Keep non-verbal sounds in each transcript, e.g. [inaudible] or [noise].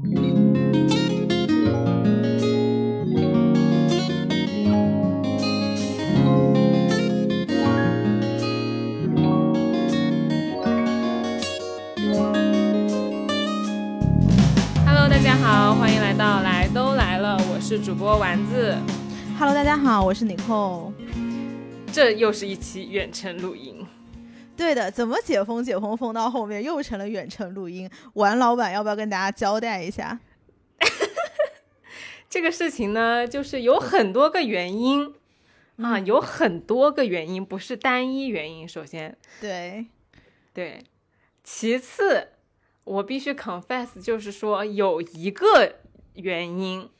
Hello，大家好，欢迎来到来都来了，我是主播丸子。Hello，大家好，我是 Nicole。这又是一期远程录音，对的，怎么解封解封封到后面又成了远程录音？王老板要不要跟大家交代一下？[laughs] 这个事情呢，就是有很多个原因啊，有很多个原因，不是单一原因。首先，对，对，其次，我必须 confess，就是说有一个原因，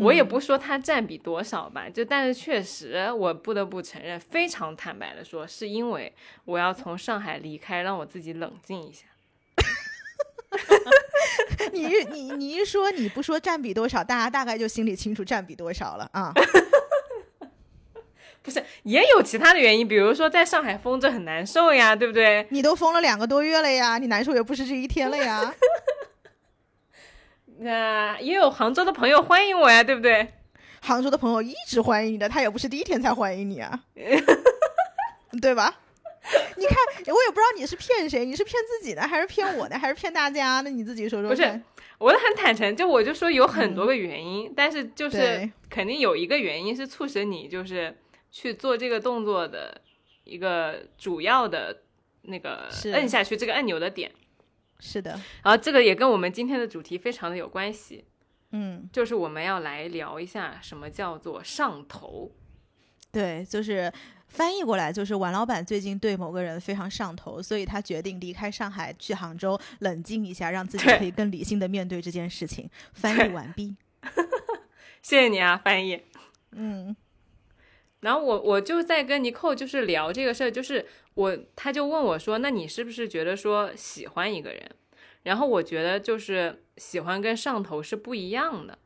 我也不说它占比多少吧，就但是确实，我不得不承认，非常坦白的说，是因为我要从上海离开，让我自己冷静一下。[laughs] 你你你一说你不说占比多少，大家大概就心里清楚占比多少了啊。[laughs] 不是，也有其他的原因，比如说在上海封着很难受呀，对不对？你都封了两个多月了呀，你难受也不是这一天了呀。那、也有杭州的朋友欢迎我呀，对不对？杭州的朋友一直欢迎你的，他也不是第一天才欢迎你啊，[laughs] 对吧？你看，我也不知道你是骗谁，你是骗自己呢，还是骗我呢，还是骗大家呢？你自己说说不是。我都很坦诚，就我就说有很多个原因，但是就是肯定有一个原因是促使你就是去做这个动作的一个主要的那个是摁下去这个按钮的点。是的，然后这个也跟我们今天的主题非常的有关系，嗯，就是我们要来聊一下什么叫做上头。对，就是翻译过来就是王老板最近对某个人非常上头，所以他决定离开上海去杭州冷静一下，让自己可以更理性的面对这件事情。翻译完毕。[laughs] 谢谢你啊，翻译。嗯然后我我就在跟尼寇就是聊这个事儿，就是我他就问我说，那你是不是觉得说喜欢一个人？然后我觉得就是喜欢跟上头是不一样的。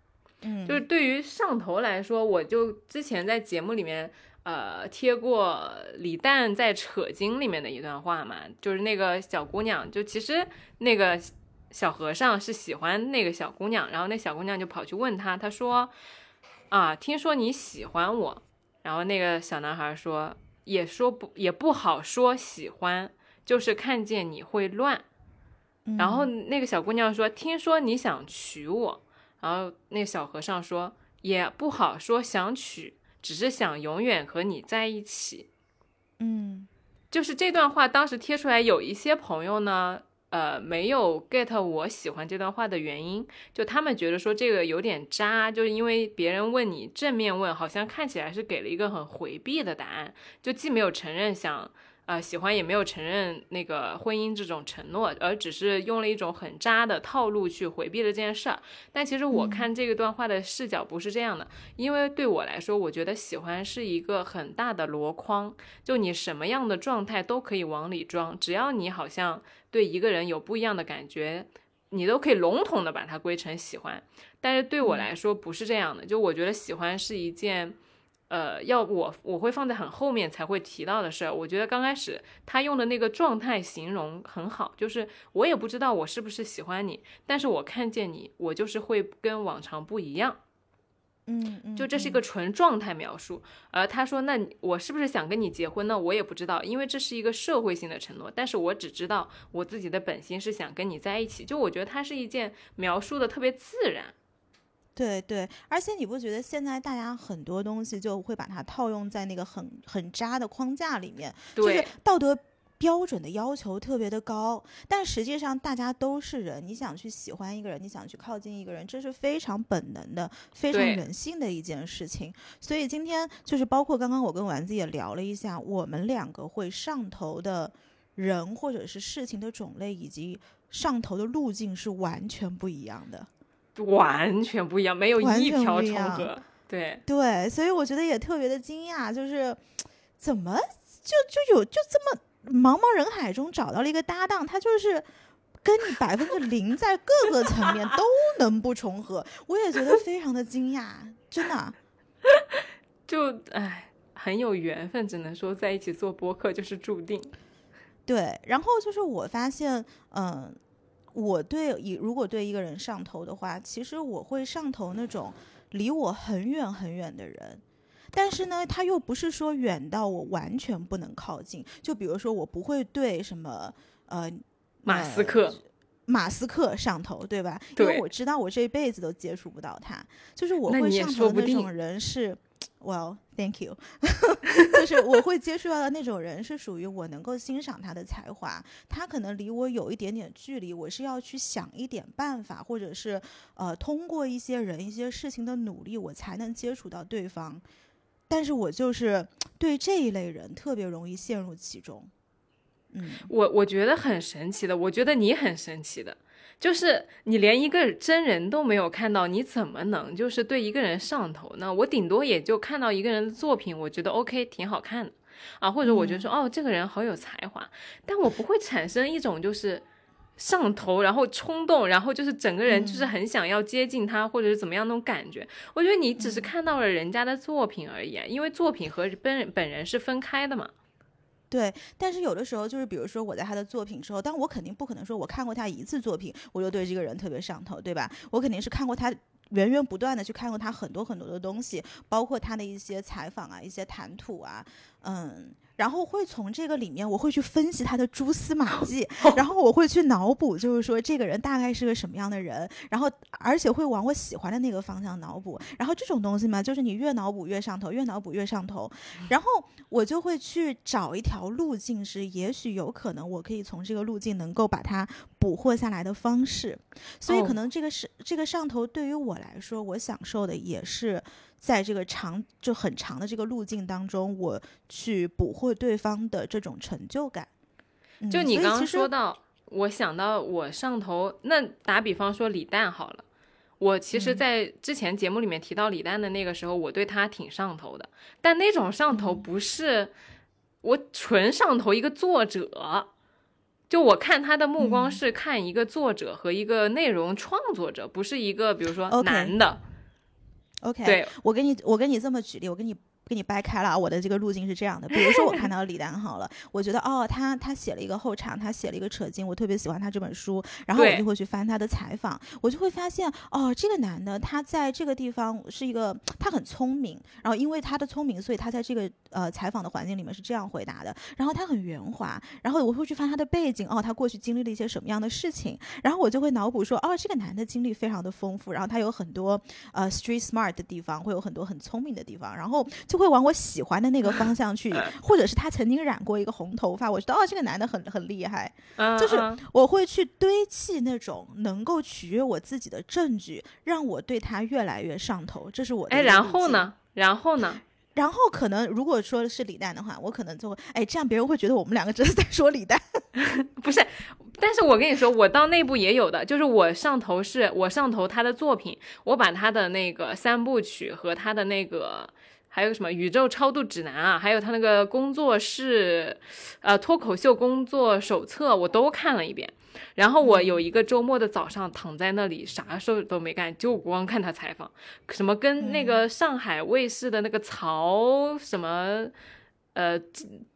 嗯，就是对于上头来说，我就之前在节目里面呃贴过李诞在《扯经》里面的一段话嘛，就是那个小姑娘，就其实那个小和尚是喜欢那个小姑娘，然后那小姑娘就跑去问他，他说啊，听说你喜欢我，然后那个小男孩说，也说不也不好说喜欢，就是看见你会乱。然后那个小姑娘说：“听说你想娶我。”然后那个小和尚说：“也不好说想娶，只是想永远和你在一起。嗯”就是这段话当时贴出来，有一些朋友呢，呃，没有 get 我喜欢这段话的原因，就他们觉得说这个有点渣，就是因为别人问你正面问，好像看起来是给了一个很回避的答案，就既没有承认想。呃，喜欢也没有承认那个婚姻这种承诺，而只是用了一种很渣的套路去回避了这件事儿。但其实我看这个段话的视角不是这样的，因为对我来说，我觉得喜欢是一个很大的箩筐，就你什么样的状态都可以往里装，只要你好像对一个人有不一样的感觉，你都可以笼统的把它归成喜欢。但是对我来说不是这样的，就我觉得喜欢是一件。呃，要我我会放在很后面才会提到的事儿。我觉得刚开始他用的那个状态形容很好，就是我也不知道我是不是喜欢你，但是我看见你，我就是会跟往常不一样。嗯嗯，就这是一个纯状态描述。而他说，那我是不是想跟你结婚呢？我也不知道，因为这是一个社会性的承诺。但是我只知道我自己的本心是想跟你在一起。就我觉得它是一件描述的特别自然。对对，而且你不觉得现在大家很多东西就会把它套用在那个很很渣的框架里面，就是，道德标准的要求特别的高，但实际上大家都是人，你想去喜欢一个人，你想去靠近一个人，这是非常本能的、非常人性的一件事情。所以今天就是包括刚刚我跟丸子也聊了一下，我们两个会上头的人或者是事情的种类以及上头的路径是完全不一样的。完全不一样，没有一条重合。对，对，所以我觉得也特别的惊讶，就是怎么就就有就这么茫茫人海中找到了一个搭档，他就是跟你百分之零在各个层面都能不重合，我也觉得非常的惊讶，真的。[laughs] 就唉，很有缘分，只能说在一起做播客就是注定。对，然后就是我发现，嗯、我对一如果对一个人上头的话，其实我会上头那种离我很远很远的人。但是呢，他又不是说远到我完全不能靠近。就比如说，我不会对什么呃马斯克、马斯克上头，对吧？对。因为我知道我这一辈子都接触不到他。就是我会上头的那种人是 [tsk] Well, thank you。[laughs] 就是我会接触到的那种人是属于我能够欣赏他的才华，他可能离我有一点点距离，我是要去想一点办法，或者是呃通过一些人、一些事情的努力，我才能接触到对方。但是我就是 [tsk] 对这一类人特别容易陷入其中，嗯，我我觉得很神奇的，我觉得你很神奇的，就是你连一个真人都没有看到，你怎么能就是对一个人上头呢？我顶多也就看到一个人的作品，我觉得 OK 挺好看的啊，或者我觉得说哦这个人好有才华，但我不会产生一种就是。上头，然后冲动，然后就是整个人就是很想要接近他，或者是怎么样那种感觉。我觉得你只是看到了人家的作品而已，因为作品和本本人是分开的嘛。对，但是有的时候就是，比如说我在他的作品之后，但我肯定不可能说我看过他一次作品，我就对这个人特别上头，对吧？我肯定是看过他源源不断的去看过他很多很多的东西，包括他的一些采访啊，一些谈吐啊，嗯。然后会从这个里面，我会去分析他的蛛丝马 [laughs] 迹，然后我会去脑补，就是说这个人大概是个什么样的人，然后而且会往我喜欢的那个方向脑补。然后这种东西嘛，就是你越脑补越上头，越脑补越上头。[laughs] 然后我就会去找一条路径，是也许有可能我可以从这个路径能够把它捕获下来的方式。所以可能这个是这个上头对于我来说，我享受的也是。在这个长就很长的这个路径当中，我去捕获对方的这种成就感。就你刚刚说到，我想到我上头，那打比方说李诞好了，我其实，在之前节目里面提到李诞的那个时候，我对他挺上头的，但那种上头不是我纯上头一个作者，就我看他的目光是看一个作者和一个内容创作者，不是一个比如说男的。OK，对我给你，我给你这么举例，我给你。给你掰开了，我的这个路径是这样的。比如说，我看到李丹好了，我觉得哦，他他写了一个后场，他写了一个扯经，我特别喜欢他这本书，然后我就会去翻他的采访，我就会发现哦，这个男的他在这个地方是一个，他很聪明，然后因为他的聪明，所以他在这个呃采访的环境里面是这样回答的，然后他很圆滑，然后我会去翻他的背景，哦，他过去经历了一些什么样的事情，然后我就会脑补说，哦，这个男的经历非常的丰富，然后他有很多呃 street smart 的地方，会有很多很聪明的地方，然后就。会往我喜欢的那个方向去，[laughs] 或者是他曾经染过一个红头发，我觉得哦，这个男的很很厉害，就是我会去堆砌那种能够取悦我自己的证据，让我对他越来越上头。这是我哎，然后呢？然后呢？然后可能如果说是李诞的话，我可能就会哎，这样别人会觉得我们两个真的在说李诞，[laughs] 不是？但是我跟你说，我到内部也有的，就是我上头是我上头他的作品，我把他的那个三部曲和他的那个。还有什么宇宙超度指南啊？还有他那个工作室，呃，脱口秀工作手册，我都看了一遍。然后我有一个周末的早上躺在那里，啥事儿都没干，就光看他采访，什么跟那个上海卫视的那个曹什么，呃，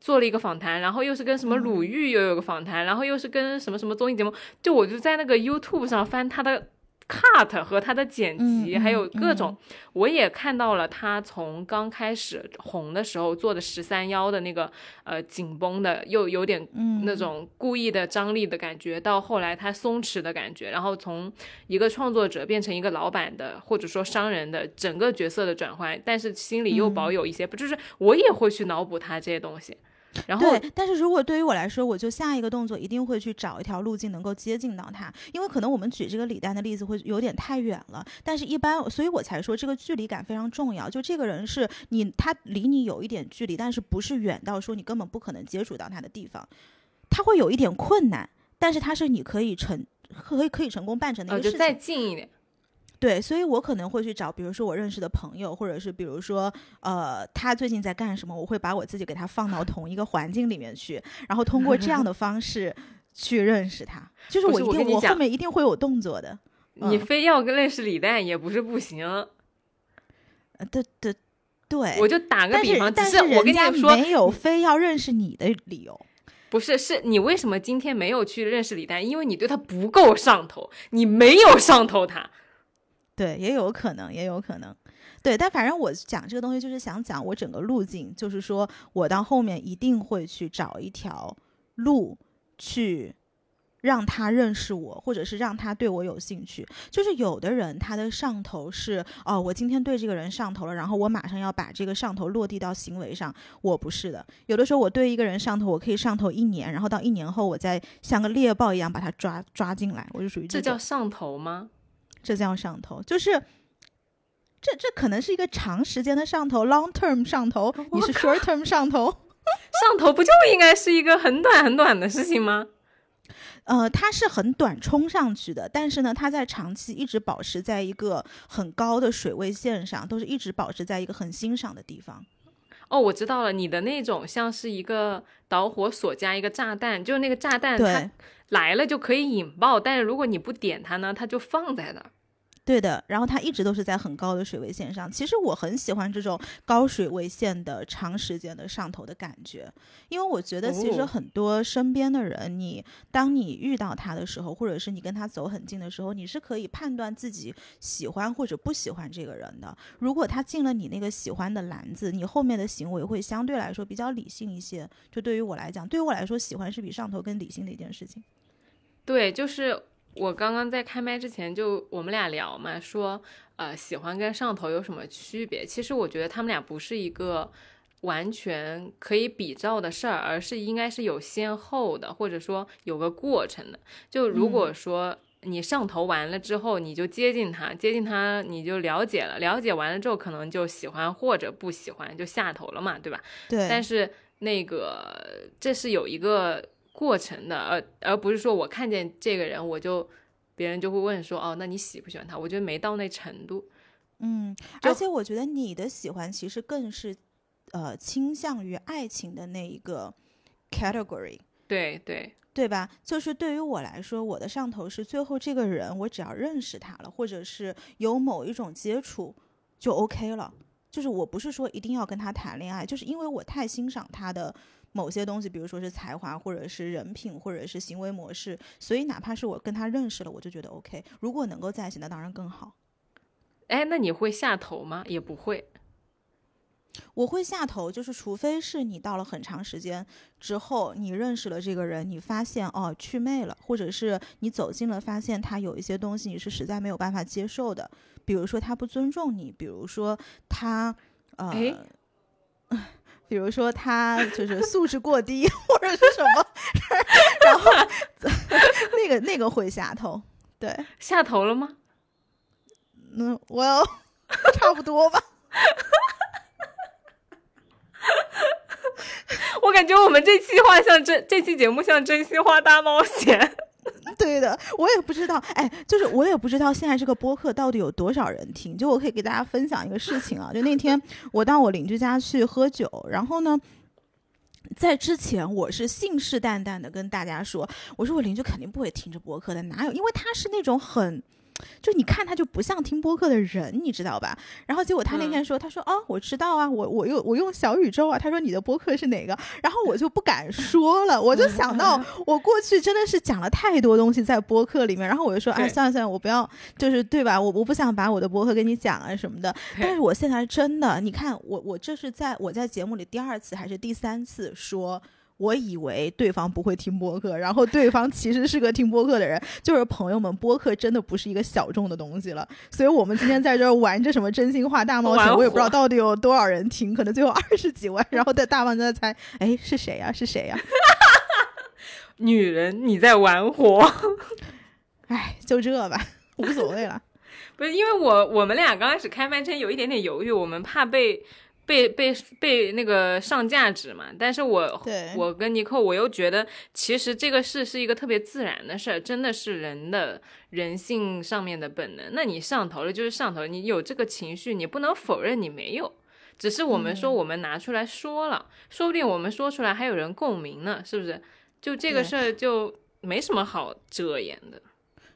做了一个访谈，然后又是跟什么鲁豫又有个访谈，然后又是跟什么什么综艺节目，就我就在那个 YouTube 上翻他的。Cut 和他的剪辑，还有各种，我也看到了他从刚开始红的时候做的十三幺的那个呃紧绷的，又有点那种故意的张力的感觉，到后来他松弛的感觉，然后从一个创作者变成一个老板的或者说商人的整个角色的转换，但是心里又保有一些，不就是我也会去脑补他这些东西。然后，对，但是如果对于我来说，我就下一个动作一定会去找一条路径能够接近到他，因为可能我们举这个李诞的例子会有点太远了。但是，一般，所以我才说这个距离感非常重要。就这个人是你，他离你有一点距离，但是不是远到说你根本不可能接触到他的地方，他会有一点困难，但是他是你可以成，可以可以成功办成的一个事情。再近一点。对，所以我可能会去找，比如说我认识的朋友，或者是比如说，呃，他最近在干什么，我会把我自己给他放到同一个环境里面去，然后通过这样的 [laughs] 方式去认识他。就是我一定，我后面一定会有动作的。你非要跟认识李诞也不是不行。呃，对对对，我就打个比方，但是我跟你说，没有非要认识你的理由。不是，是你为什么今天没有去认识李诞？因为你对他不够上头，你没有上头他。对，也有可能，也有可能。对，但反正我讲这个东西就是想讲我整个路径，就是说我到后面一定会去找一条路去。让他认识我，或者是让他对我有兴趣。就是有的人他的上头是哦，我今天对这个人上头了，然后我马上要把这个上头落地到行为上。我不是的，有的时候我对一个人上头，我可以上头一年，然后到一年后，我再像个猎豹一样把他抓抓进来，我就属于这叫上头吗？这叫上头，就是这这可能是一个长时间的上头，long term 上头，你是 short term 上头，上头不就应该是一个很短很短的事情吗？呃，它是很短冲上去的，但是呢，它在长期一直保持在一个很高的水位线上，都是一直保持在一个很欣赏的地方。哦，我知道了，你的那种像是一个导火索加一个炸弹，就是那个炸弹它来了就可以引爆，但是如果你不点它呢，它就放在那儿。对的，然后它一直都是在很高的水位线上。其实我很喜欢这种高水位线的长时间的上头的感觉，因为我觉得其实很多身边的人，你当你遇到他的时候，或者是你跟他走很近的时候，你是可以判断自己喜欢或者不喜欢这个人的。如果他进了你那个喜欢的篮子，你后面的行为会相对来说比较理性一些。就对于我来讲，对于我来说，喜欢是比上头更理性的一件事情。对，就是。我刚刚在开麦之前就我们俩聊嘛，说呃喜欢跟上头有什么区别？其实我觉得他们俩不是一个完全可以比照的事儿，而是应该是有先后的，或者说有个过程的。就如果说你上头完了之后，你就接近他，接近他你就了解了，了解完了之后可能就喜欢或者不喜欢，就下头了嘛，对吧？对。但是那个这是有一个。过程的，而而不是说我看见这个人，我就别人就会问说，哦，那你喜不喜欢他？我觉得没到那程度。嗯，而且我觉得你的喜欢其实更是，呃，倾向于爱情的那一个 category。对对对吧？就是对于我来说，我的上头是最后这个人，我只要认识他了，或者是有某一种接触，就 OK 了。就是我不是说一定要跟他谈恋爱，就是因为我太欣赏他的。某些东西，比如说是才华，或者是人品，或者是行为模式，所以哪怕是我跟他认识了，我就觉得 OK。如果能够在一起，那当然更好。哎，那你会下头吗？也不会。我会下头，就是除非是你到了很长时间之后，你认识了这个人，你发现哦去魅了，或者是你走近了，发现他有一些东西你是实在没有办法接受的，比如说他不尊重你，比如说他呃。[laughs] 比如说他就是素质过低，或者是什么，然后那个那个会下头，对，下头了吗？嗯，我要差不多吧。[laughs] 我感觉我们这期话像真，这期节目像真心话大冒险。[laughs] 对的，我也不知道，哎，就是我也不知道现在这个播客到底有多少人听。就我可以给大家分享一个事情啊，[laughs] 就那天我到我邻居家去喝酒，然后呢，在之前我是信誓旦旦的跟大家说，我说我邻居肯定不会听这播客的，哪有？因为他是那种很。就你看他就不像听播客的人，你知道吧？然后结果他那天说，他说哦，我知道啊，我我用我用小宇宙啊。他说你的播客是哪个？然后我就不敢说了，我就想到 [laughs] 我过去真的是讲了太多东西在播客里面，然后我就说哎，算了算了，我不要，就是对吧？我我不想把我的播客跟你讲啊什么的。但是我现在真的，你看我我这是在我在节目里第二次还是第三次说。我以为对方不会听播客，然后对方其实是个听播客的人。就是朋友们，播客真的不是一个小众的东西了。所以我们今天在这儿玩着什么真心话大冒险，我也不知道到底有多少人听，可能最后二十几万。然后在大方在猜，哎，是谁呀？是谁呀？[laughs] 女人，你在玩火？[laughs] 哎，就这吧，无所谓了。[laughs] 不是因为我我们俩刚开始开麦之前有一点点犹豫，我们怕被。被被被那个上价值嘛？但是我我跟尼克，我又觉得其实这个事是一个特别自然的事儿，真的是人的人性上面的本能。那你上头了就是上头，你有这个情绪，你不能否认你没有，只是我们说我们拿出来说了，说不定我们说出来还有人共鸣呢，是不是？就这个事儿就没什么好遮掩的。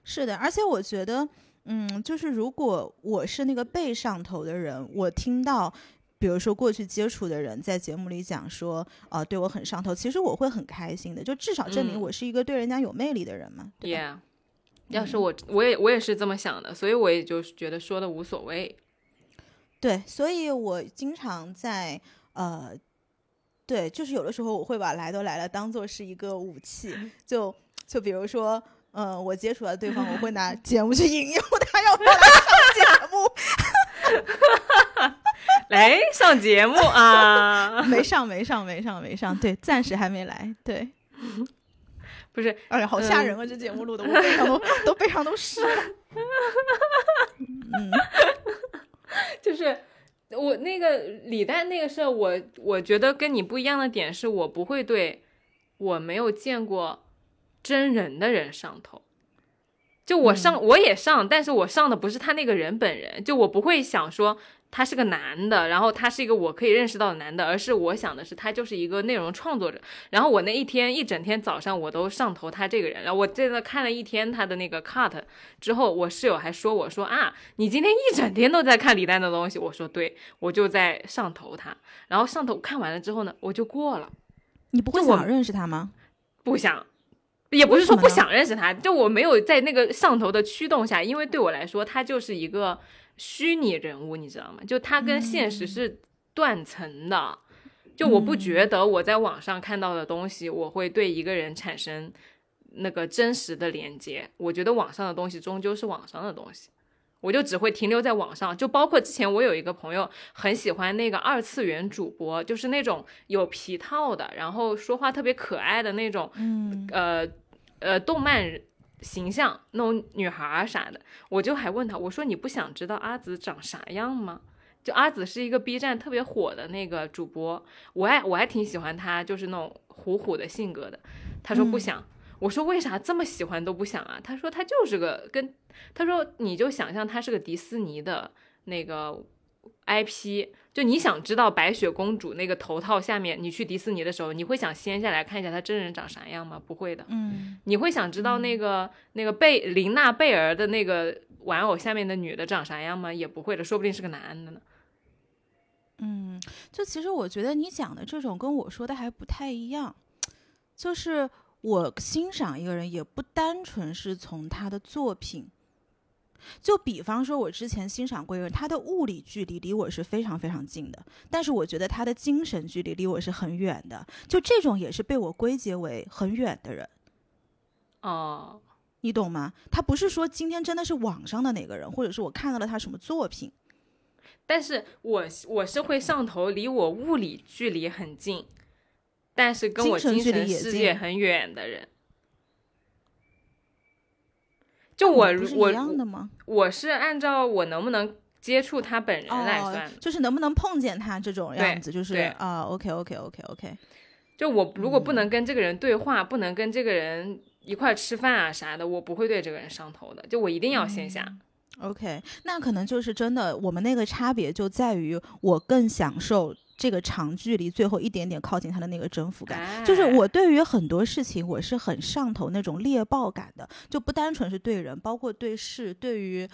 是的，而且我觉得，嗯，就是如果我是那个被上头的人，我听到。比如说过去接触的人在节目里讲说，呃，对我很上头，其实我会很开心的，就至少证明嗯我是一个对人家有魅力的人嘛。对吧 Yeah，要是我我也我也是这么想的，所以我也就是觉得说的无所谓。对，所以我经常在呃，对，就是有的时候我会把来都来了当做是一个武器，就就比如说，嗯、我接触到对方，我会拿 [laughs] 节目去引诱他，让他来上节目。[laughs] 来 [laughs] 上节目啊，[laughs] 没上，没上，没上，没上，对，暂时还没来。对，不是哎呀，好吓人啊！这节目录的，我背上都都背上都湿了。[laughs] 嗯，就是我那个李诞那个事儿，我我觉得跟你不一样的点是我不会对我没有见过真人的人上头。就我上、我也上，但是我上的不是他那个人本人，就我不会想说他是个男的，然后他是一个我可以认识到的男的，而是我想的是他就是一个内容创作者。然后我那一天一整天早上我都上头他这个人，然后我在那看了一天他的那个 cut 之后，我室友还说我说啊，你今天一整天都在看李诞的东西，我说对，我就在上头他，然后上头看完了之后呢，我就过了，你不会想认识他吗？不想。也不是说不想认识他，就我没有在那个上头的驱动下，因为对我来说，他就是一个虚拟人物，你知道吗？就他跟现实是断层的。就我不觉得我在网上看到的东西，我会对一个人产生那个真实的连接。我觉得网上的东西终究是网上的东西，我就只会停留在网上。就包括之前我有一个朋友很喜欢那个二次元主播，就是那种有皮套的，然后说话特别可爱的那种，嗯，呃呃，动漫形象那种女孩儿啥的，我就还问他，我说你不想知道阿紫长啥样吗？就阿紫是一个 B 站特别火的那个主播，我还我还挺喜欢她，就是那种虎虎的性格的。他说不嗯想，我说为啥这么喜欢都不想啊？他说他就是个跟，他说你就想象他是个迪士尼的那个 IP，就你想知道白雪公主那个头套下面，你去迪士尼的时候，你会想掀下来看一下她真人长啥样吗？不会的。嗯，你会想知道那个、那个贝琳娜贝儿的那个玩偶下面的女的长啥样吗？也不会的，说不定是个男的呢。嗯，就其实我觉得你讲的这种跟我说的还不太一样，就是我欣赏一个人也不单纯是从他的作品。就比方说，我之前欣赏过一个人，他的物理距离离我是非常非常近的，但是我觉得他的精神距离离我是很远的。就这种也是被我归结为很远的人，哦，你懂吗？他不是说今天真的是网上的哪个人，或者是我看到了他什么作品，但是我我是会上头，离我物理距离很近，但是跟我精神世界很远的人。就我我一样的吗？我是按照我能不能接触他本人来哦算的。就是能不能碰见他这种样子，就是对啊，OK OK OK OK，就我如果不嗯能跟这个人对话，不能跟这个人一块吃饭啊啥的，我不会对这个人上头的。就我一定要线下。OK，那可能就是真的，我们那个差别就在于我更享受这个长距离，最后一点点靠近他的那个征服感。就是哎我对于很多事情，我是很上头那种猎豹感的，就不单纯是对人，包括对事，对于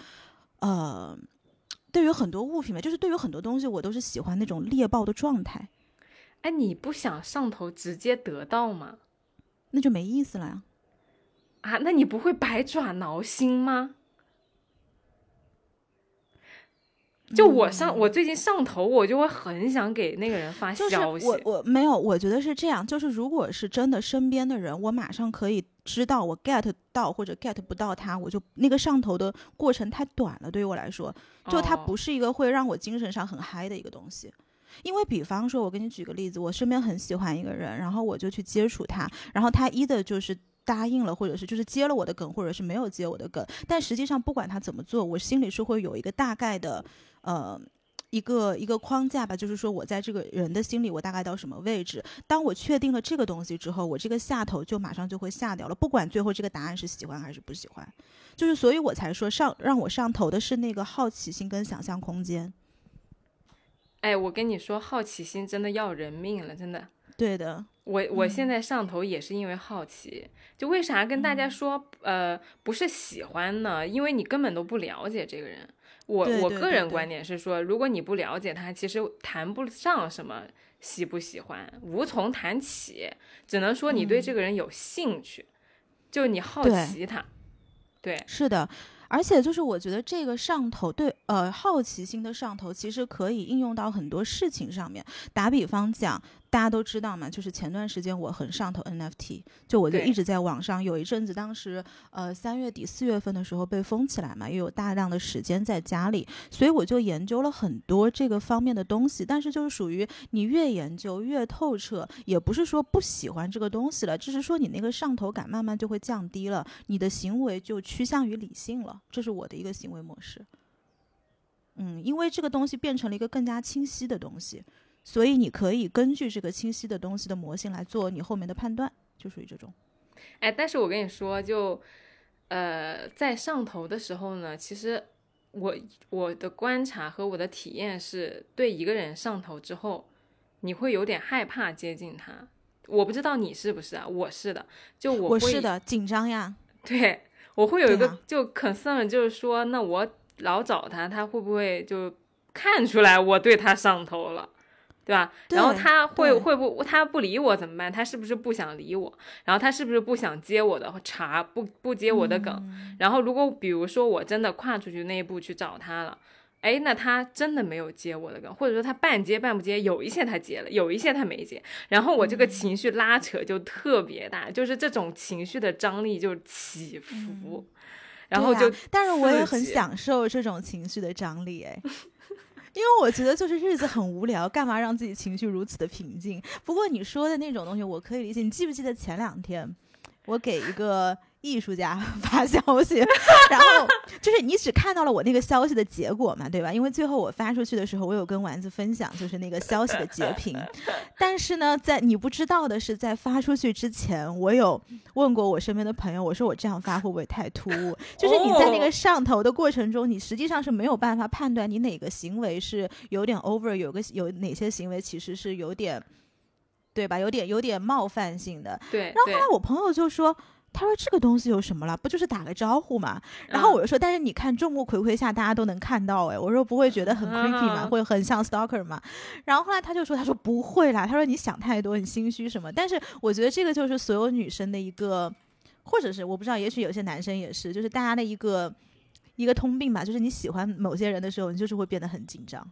呃，对于很多物品嘛，就是对于很多东西，我都是喜欢那种猎豹的状态，哎，你不想上头直接得到吗？那就没意思了呀。啊，那你不会百爪挠心吗？就我上，我最近上头，我就会很想给那个人发就是消息。我我没有，我觉得是这样，就是如果是真的身边的人，我马上可以知道我 get 到或者 get 不到他，我就那个上头的过程太短了，对于我来说，就它哦不是一个会让我精神上很嗨的一个东西。因为比方说，我给你举个例子，我身边很喜欢一个人，然后我就去接触他，然后他一的就是答应了，或者是就是接了我的梗，或者是没有接我的梗，但实际上不管他怎么做，我心里是会有一个大概的，呃。一个一个框架吧，就是说我在这个人的心里，我大概到什么位置。当我确定了这个东西之后，我这个下头就马上就会下掉了，不管最后这个答案是喜欢还是不喜欢，就是所以我才说上让我上头的是那个好奇心跟想象空间。哎，我跟你说，好奇心真的要人命了，真的。对的，我我现在上头也是因为好奇，就为啥跟大家说呃不是喜欢呢？因为你根本都不了解这个人。我我个人观点是说，如果你不了解他，其实谈不上什么喜不喜欢，无从谈起，只能说你对这个人有兴趣，就你好奇他。对，是的。而且就是我觉得这个上头对呃好奇心的上头，其实可以应用到很多事情上面。打比方讲。大家都知道嘛，就是前段时间我很上头 NFT，就我就一直在网上有一阵子，当时呃三月底四月份的时候被封起来嘛，又有大量的时间在家里，所以我就研究了很多这个方面的东西。但是就是属于你越研究越透彻，也不是说不喜欢这个东西了，只是说你那个上头感慢慢就会降低了，你的行为就趋向于理性了，这是我的一个行为模式。嗯，因为这个东西变成了一个更加清晰的东西。所以你可以根据这个清晰的东西的模型来做你后面的判断，就属于这种。哎，但是我跟你说，就呃，在上头的时候呢，其实我我的观察和我的体验是，对一个人上头之后，你会有点害怕接近他。我不知道你是不是啊？我是的，就我我是的，紧张呀。对，我会有一个就 concern，就是说，那我老找他，他会不会就看出来我对他上头了？对吧？然后他会会不他不理我怎么办？他是不是不想理我？然后他是不是不想接我的茬？不不接我的梗？然后如果比如说我真的跨出去那一步去找他了，哎，那他真的没有接我的梗，或者说他半接半不接，有一些他接了，有一些他没接，然后我这个情绪拉扯就特别大，就是这种情绪的张力就起伏，然后就，但是我也很享受这种情绪的张力，哎。[laughs] 因为我觉得就是日子很无聊，干嘛让自己情绪如此的平静？不过你说的那种东西，我可以理解。你记不记得前两天，我给一个。艺术家 [laughs] 发消息，然后 [laughs] 就是你只看到了我那个消息的结果嘛，对吧？因为最后我发出去的时候，我有跟丸子分享，就是那个消息的截屏。[laughs] 但是呢，在你不知道的是，在发出去之前，我有问过我身边的朋友，我说我这样发会不会太突兀？就是你在那个上头的过程中，你实际上是没有办法判断你哪个行为是有点 over，有个有哪些行为其实是有点，对吧？有点有点冒犯性的。对。然后后来我朋友就说。他说：“这个东西有什么了？不就是打个招呼嘛。”然后我就说：“但是你看众目睽睽下，大家都能看到，哎，我说不会觉得很 creepy 吗？会很像 stalker 吗？”然后后来他就说：“他说不会啦，他说你想太多，你心虚什么？但是我觉得这个就是所有女生的一个，或者是我不知道，也许有些男生也是，就是大家的一个一个通病吧，就是你喜欢某些人的时候，你就是会变得很紧张。”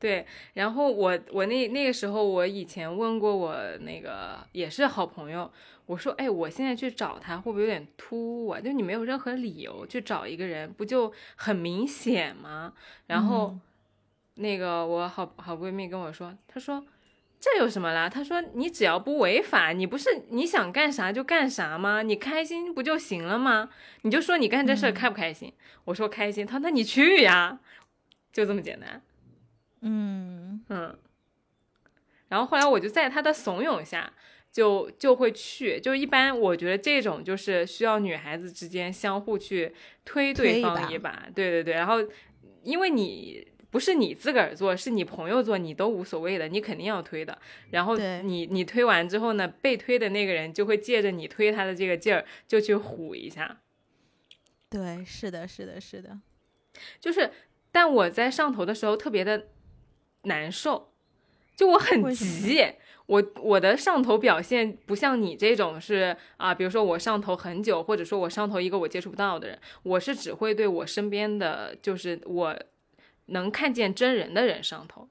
对，然后我我那那个时候，我以前问过我那个也是好朋友。我说，哎，我现在去找他会不会有点突兀啊？就你没有任何理由去找一个人，不就很明显吗？然后，那个我好好闺蜜跟我说，她说这有什么啦？她说你只要不违法，你不是你想干啥就干啥吗？你开心不就行了吗？你就说你干这事开不开心？我说开心。她说那你去呀，就这么简单。嗯嗯。然后后来我就在她的怂恿下。就就会去，就一般我觉得这种就是需要女孩子之间相互去推对方一把，对对对。然后因为你不是你自个儿做，是你朋友做，你都无所谓的，你肯定要推的。然后你你推完之后呢，被推的那个人就会借着你推他的这个劲儿，就去唬一下。对，是的，是的，是的。就是，但我在上头的时候特别的难受，就我很急。我我的上头表现不像你这种是啊，比如说我上头很久，或者说我上头一个我接触不到的人，我是只会对我身边的就是我能看见真人的人上头，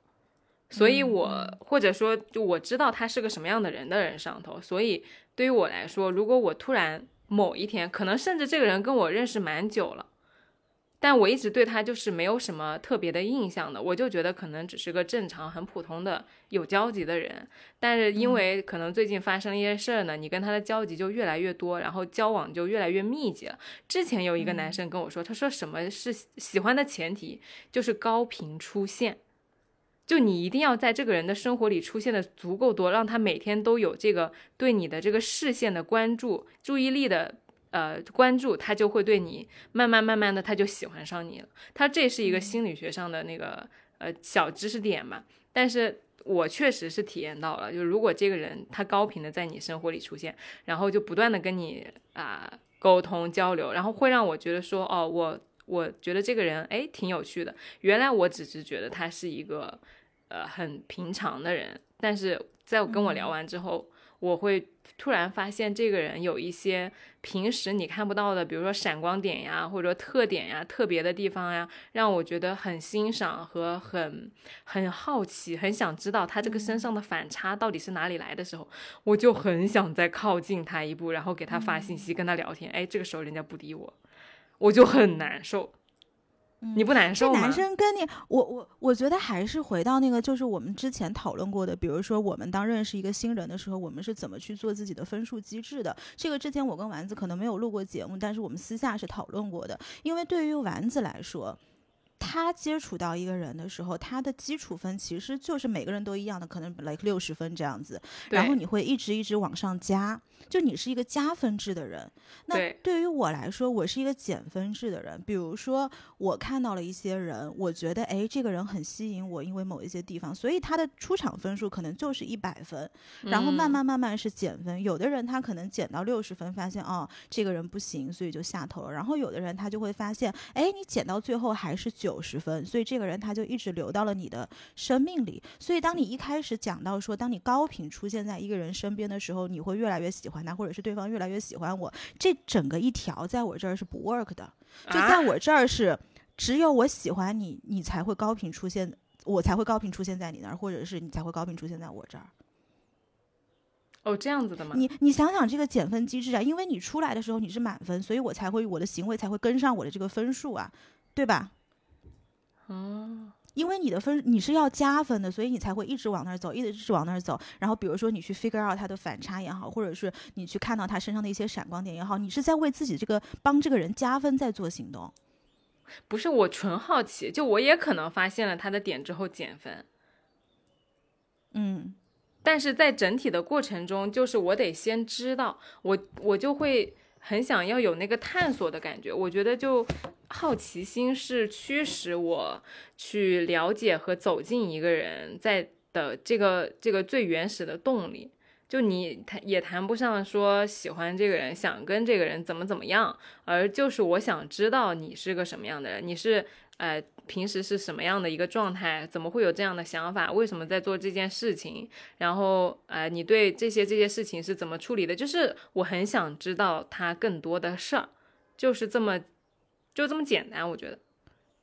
所以我或者说就我知道他是个什么样的人的人上头，所以对于我来说，如果我突然某一天，可能甚至这个人跟我认识蛮久了。但我一直对他就是没有什么特别的印象的，我就觉得可能只是个正常、很普通的有交集的人。但是因为可能最近发生了一些事儿呢，你跟他的交集就越来越多，然后交往就越来越密集了。之前有一个男生跟我说，他说什么是喜欢的前提就是高频出现，就你一定要在这个人的生活里出现的足够多，让他每天都有这个对你的这个视线的关注、注意力的。呃，关注他就会对你慢慢慢慢的他就喜欢上你了。他这是一个心理学上的那个呃小知识点嘛。但是我确实是体验到了，就如果这个人他高频的在你生活里出现，然后就不断的跟你啊、沟通交流，然后会让我觉得说，哦，我我觉得这个人哎挺有趣的，原来我只是觉得他是一个呃很平常的人，但是在跟我聊完之后，我会突然发现这个人有一些平时你看不到的，比如说闪光点呀，或者说特点呀、特别的地方呀，让我觉得很欣赏和很很好奇，很想知道他这个身上的反差到底是哪里来的时候，我就很想再靠近他一步，然后给他发信息，跟他聊天。哎，这个时候人家不理我，我就很难受。你不难这受吗？男生跟你，我我我觉得还是回到那个，就是我们之前讨论过的，比如说我们当认识一个新人的时候，我们是怎么去做自己的分数机制的。这个之前我跟丸子可能没有录过节目，但是我们私下是讨论过的。因为对于丸子来说，他接触到一个人的时候，他的基础分其实就是每个人都一样的，可能 like 六十分这样子，然后你会一直一直往上加，就你是一个加分制的人。那对对于我来说，我是一个减分制的人。比如说，我看到了一些人，我觉得哎，这个人很吸引我，因为某一些地方，所以他的出场分数可能就是一百分，然后慢嗯慢慢慢是减分。有的人他可能减到六十分，发现哦这个人不行，所以就下头了。然后有的人他就会发现，哎，你减到最后还是九十分，所以这个人他就一直留到了你的生命里。所以当你一开始讲到说，当你高频出现在一个人身边的时候，你会越来越喜欢他，或者是对方越来越喜欢我，这整个一条在我这儿是不 work 的。就在啊我这儿是，只有我喜欢你，你才会高频出现，我才会高频出现在你那儿，或者是你才会高频出现在我这儿。哦这样子的吗？你你想想这个减分机制啊，因为你出来的时候你是满分，所以我才会我的行为才会跟上我的这个分数啊，对吧？哦，因为你的分你是要加分的，所以你才会一直往那儿走，一直往那儿走。然后比如说你去 figure out 他的反差也好，或者是你去看到他身上的一些闪光点也好，你是在为自己这个帮这个人加分在做行动。不是我纯好奇，就我也可能发现了他的点之后减分，嗯，但是在整体的过程中，就是我得先知道，我我就会很想要有那个探索的感觉。我觉得就好奇心是驱使我去了解和走进一个人在的这个这个最原始的动力。就你谈也谈不上说喜欢这个人，想跟这个人怎么怎么样，而就是我想知道你是个什么样的人，你是呃平时是什么样的一个状态，怎么会有这样的想法，为什么在做这件事情，然后呃你对这些这些事情是怎么处理的，就是我很想知道他更多的事儿，就是这么就这么简单，我觉得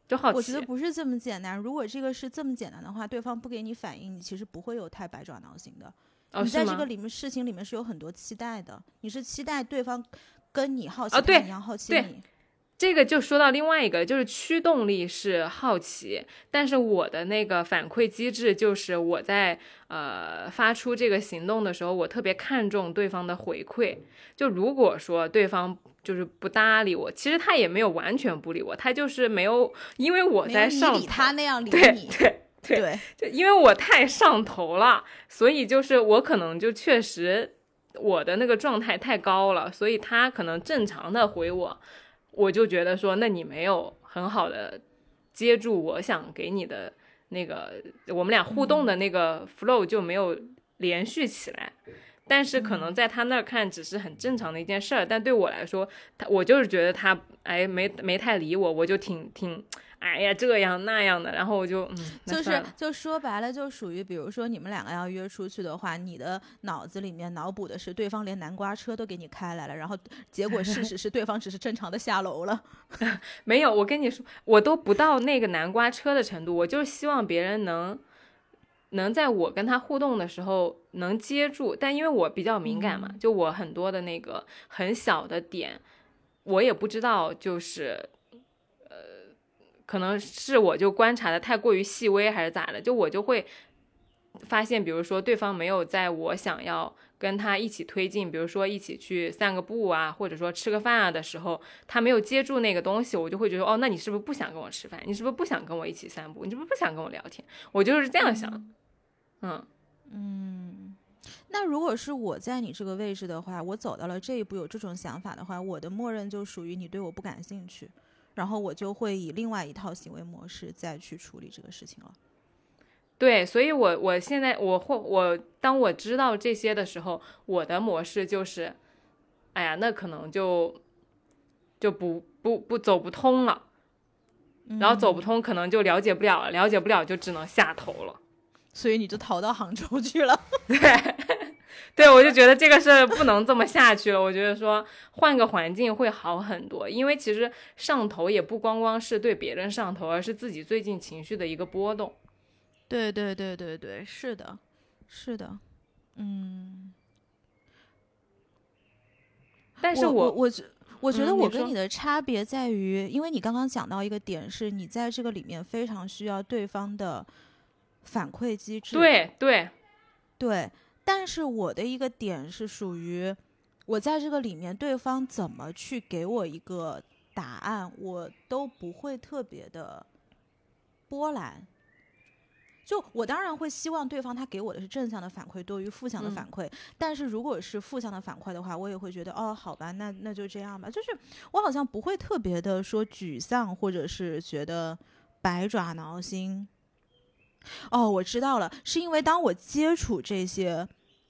就好奇。我觉得不是这么简单。如果这个是这么简单的话，对方不给你反应，你其实不会有太百爪挠心的。哦，你？在这个里面事情里面是有很多期待的，你是期待对方跟你好奇对一样好奇对你。这个就说到另外一个，就是驱动力是好奇，但是我的那个反馈机制就是我在呃发出这个行动的时候，我特别看重对方的回馈。就如果说对方就是不搭理我，其实他也没有完全不理我，他就是没有，因为我在上头他那样理对你，对对对，就因为我太上头了，所以就是我可能就确实我的那个状态太高了，所以他可能正常的回我，我就觉得说，那你没有很好的接住我想给你的那个我们俩互动的那个 flow 就没有连续起来。但是可能在他那儿看只是很正常的一件事儿，但对我来说，他我就是觉得他哎没没太理我，我就挺挺哎呀这样那样的，然后我就嗯，就是就说白了，就属于比如说你们两个要约出去的话，你的脑子里面脑补的是对方连南瓜车都给你开来了，然后结果事实是对方只是正常的下楼了。[laughs] 没有，我跟你说，我都不到那个南瓜车的程度，我就是希望别人能能在我跟他互动的时候能接住，但因为我比较敏感嘛，就我很多的那个很小的点，我也不知道，就是呃，可能是我就观察的太过于细微还是咋的，就我就会发现，比如说对方没有在我想要。跟他一起推进，比如说一起去散个步啊，或者说吃个饭啊的时候，他没有接住那个东西，我就会觉得哦，那你是不是不想跟我吃饭？你是不是不想跟我一起散步？你是不是不想跟我聊天？我就是这样想。嗯嗯，那如果是我在你这个位置的话，我走到了这一步有这种想法的话，我的默认就属于你对我不感兴趣，然后我就会以另外一套行为模式再去处理这个事情了。对，所以我我现在我或我当我知道这些的时候，我的模式就是，哎呀，那可能就就不不不走不通了，然后走不通，可能就了解不了了，了解不了就只能下头了。所以你就逃到杭州去了。[laughs] 对，[laughs] 对我就觉得这个事儿不能这么下去了。我觉得说换个环境会好很多，因为其实上头也不光光是对别人上头，而是自己最近情绪的一个波动。对对对对对，是的，是的，嗯。但是我我觉我觉得我跟你的差别在于，因为你刚刚讲到一个点，是你在这个里面非常需要对方的反馈机制。对对对，但是我的一个点是属于我在这个里面，对方怎么去给我一个答案，我都不会特别的波澜。就我当然会希望对方他给我的是正向的反馈多于负向的嗯反馈，但是如果是负向的反馈的话，我也会觉得哦，好吧，那那就这样吧。就是我好像不会特别的说沮丧，或者是觉得百爪挠心。哦，我知道了，是因为当我接触这些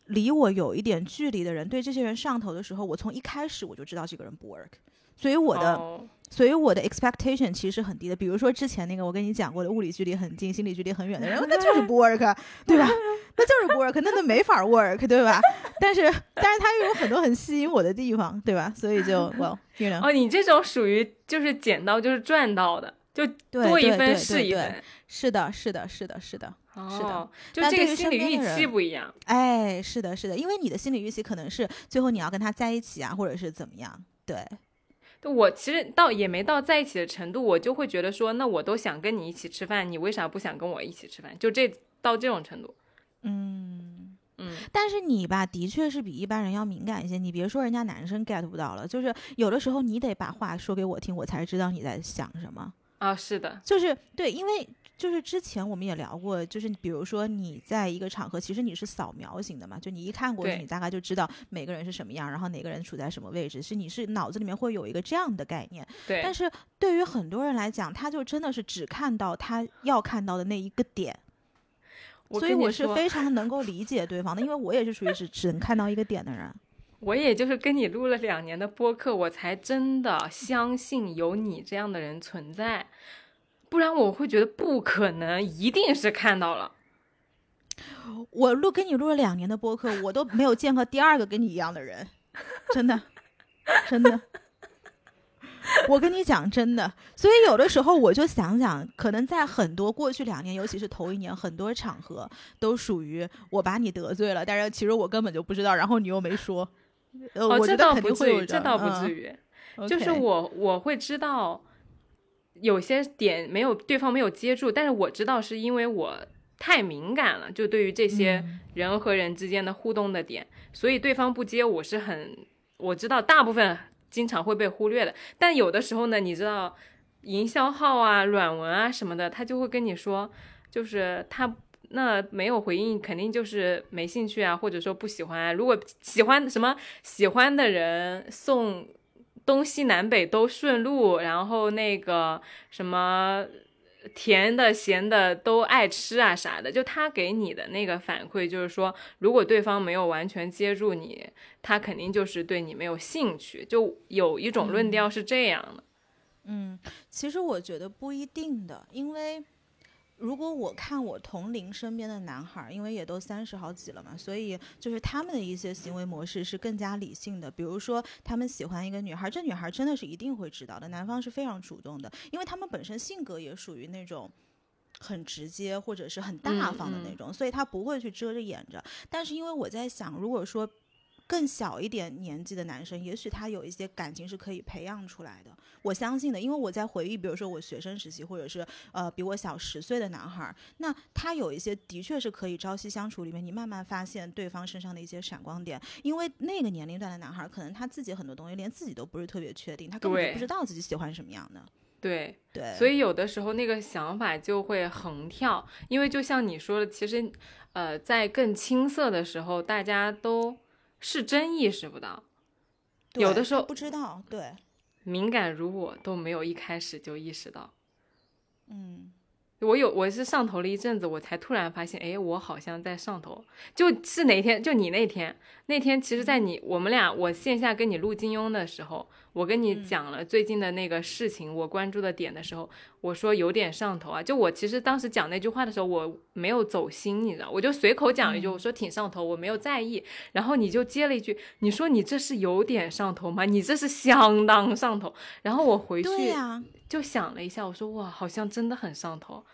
离我有一点距离的人，对这些人上头的时候，我从一开始我就知道这个人不 work，所以我的、哦所以我的 expectation 其实是很低的。比如说之前那个我跟你讲过的，物理距离很近，心理距离很远的人，那就是不 work，对吧？那就是不 work，那那没法 work，对吧？但是但是他又有很多很吸引我的地方，对吧？所以就 [laughs] well you know，哦，你这种属于就是捡到就是赚到的，就多一分是一分。是的，是的，是的，是的。是的哦，就这个心理预期不一样。哎，是的，是的，因为你的心理预期可能是最后你要跟他在一起啊，或者是怎么样，对，对我其实到也没到在一起的程度，我就会觉得说，那我都想跟你一起吃饭，你为啥不想跟我一起吃饭？就这到这种程度。嗯。嗯，但是你吧，的确是比一般人要敏感一些。你别说人家男生 get 不到了，就是有的时候你得把话说给我听，我才知道你在想什么。啊，是的，就是对，因为就是之前我们也聊过，就是比如说你在一个场合，其实你是扫描型的嘛，就你一看过去，你大概就知道每个人是什么样，然后哪个人处在什么位置，是你是脑子里面会有一个这样的概念。对，但是对于很多人来讲，他就真的是只看到他要看到的那一个点，所以我是非常能够理解对方的，因为我也是属于只只能看到一个点的人。我也就是跟你录了两年的播客，我才真的相信有你这样的人存在，不然我会觉得不可能，一定是看到了。我录跟你录了两年的播客，我都没有见过第二个跟你一样的人，真的，真的。我跟你讲真的，所以有的时候我就想想，可能在很多过去两年，尤其是头一年，很多场合都属于我把你得罪了，但是其实我根本就不知道，然后你又没说。呃，哦，这倒不至于，这倒不至于。嗯就是我我会知道有些点没有对方没有接住，但是我知道是因为我太敏感了，就对于这些嗯人和人之间的互动的点，所以对方不接我是很我知道大部分经常会被忽略的，但有的时候呢，你知道营销号啊、软文啊什么的，他就会跟你说，就是他。那没有回应，肯定就是没兴趣啊，或者说不喜欢啊。如果喜欢什么喜欢的人送东西南北都顺路，然后那个什么甜的、咸的都爱吃啊啥的，就他给你的那个反馈就是说，如果对方没有完全接住你，他肯定就是对你没有兴趣。就有一种论调是这样的，嗯，其实我觉得不一定的，因为如果我看我同龄身边的男孩儿，因为也都三十好几了嘛，所以就是他们的一些行为模式是更加理性的。比如说，他们喜欢一个女孩儿，这女孩儿真的是一定会知道的，男方是非常主动的，因为他们本身性格也属于那种。很直接或者是很大嗯方的那嗯种，所以他不会去遮着掩着。但是因为我在想，如果说更小一点年纪的男生，也许他有一些感情是可以培养出来的。我相信的，因为我在回忆，比如说我学生时期，或者是呃比我小十岁的男孩儿，那他有一些的确是可以朝夕相处里面，你慢慢发现对方身上的一些闪光点。因为那个年龄段的男孩儿，可能他自己很多东西连自己都不是特别确定，他根本就不知道自己喜欢什么样的。对。对，所以有的时候那个想法就会横跳，因为就像你说的，其实，呃，在更青涩的时候，大家都是真意识不到，有的时候不知道，对，敏感如我都没有一开始就意识到。嗯，我有我是上头了一阵子，我才突然发现，哎，我好像在上头。就是哪天？就你那天，那天其实，在你我们俩我线下跟你录金庸的时候，我跟你讲了最近的那个事情，我关注的点的时候，我说有点上头啊。就我其实当时讲那句话的时候，我没有走心，你知道，我就随口讲一句，我说挺上头，我没有在意。然后你就接了一句，你说你这是有点上头吗？你这是相当上头。然后我回去。就想了一下，我说哇，好像真的很上头。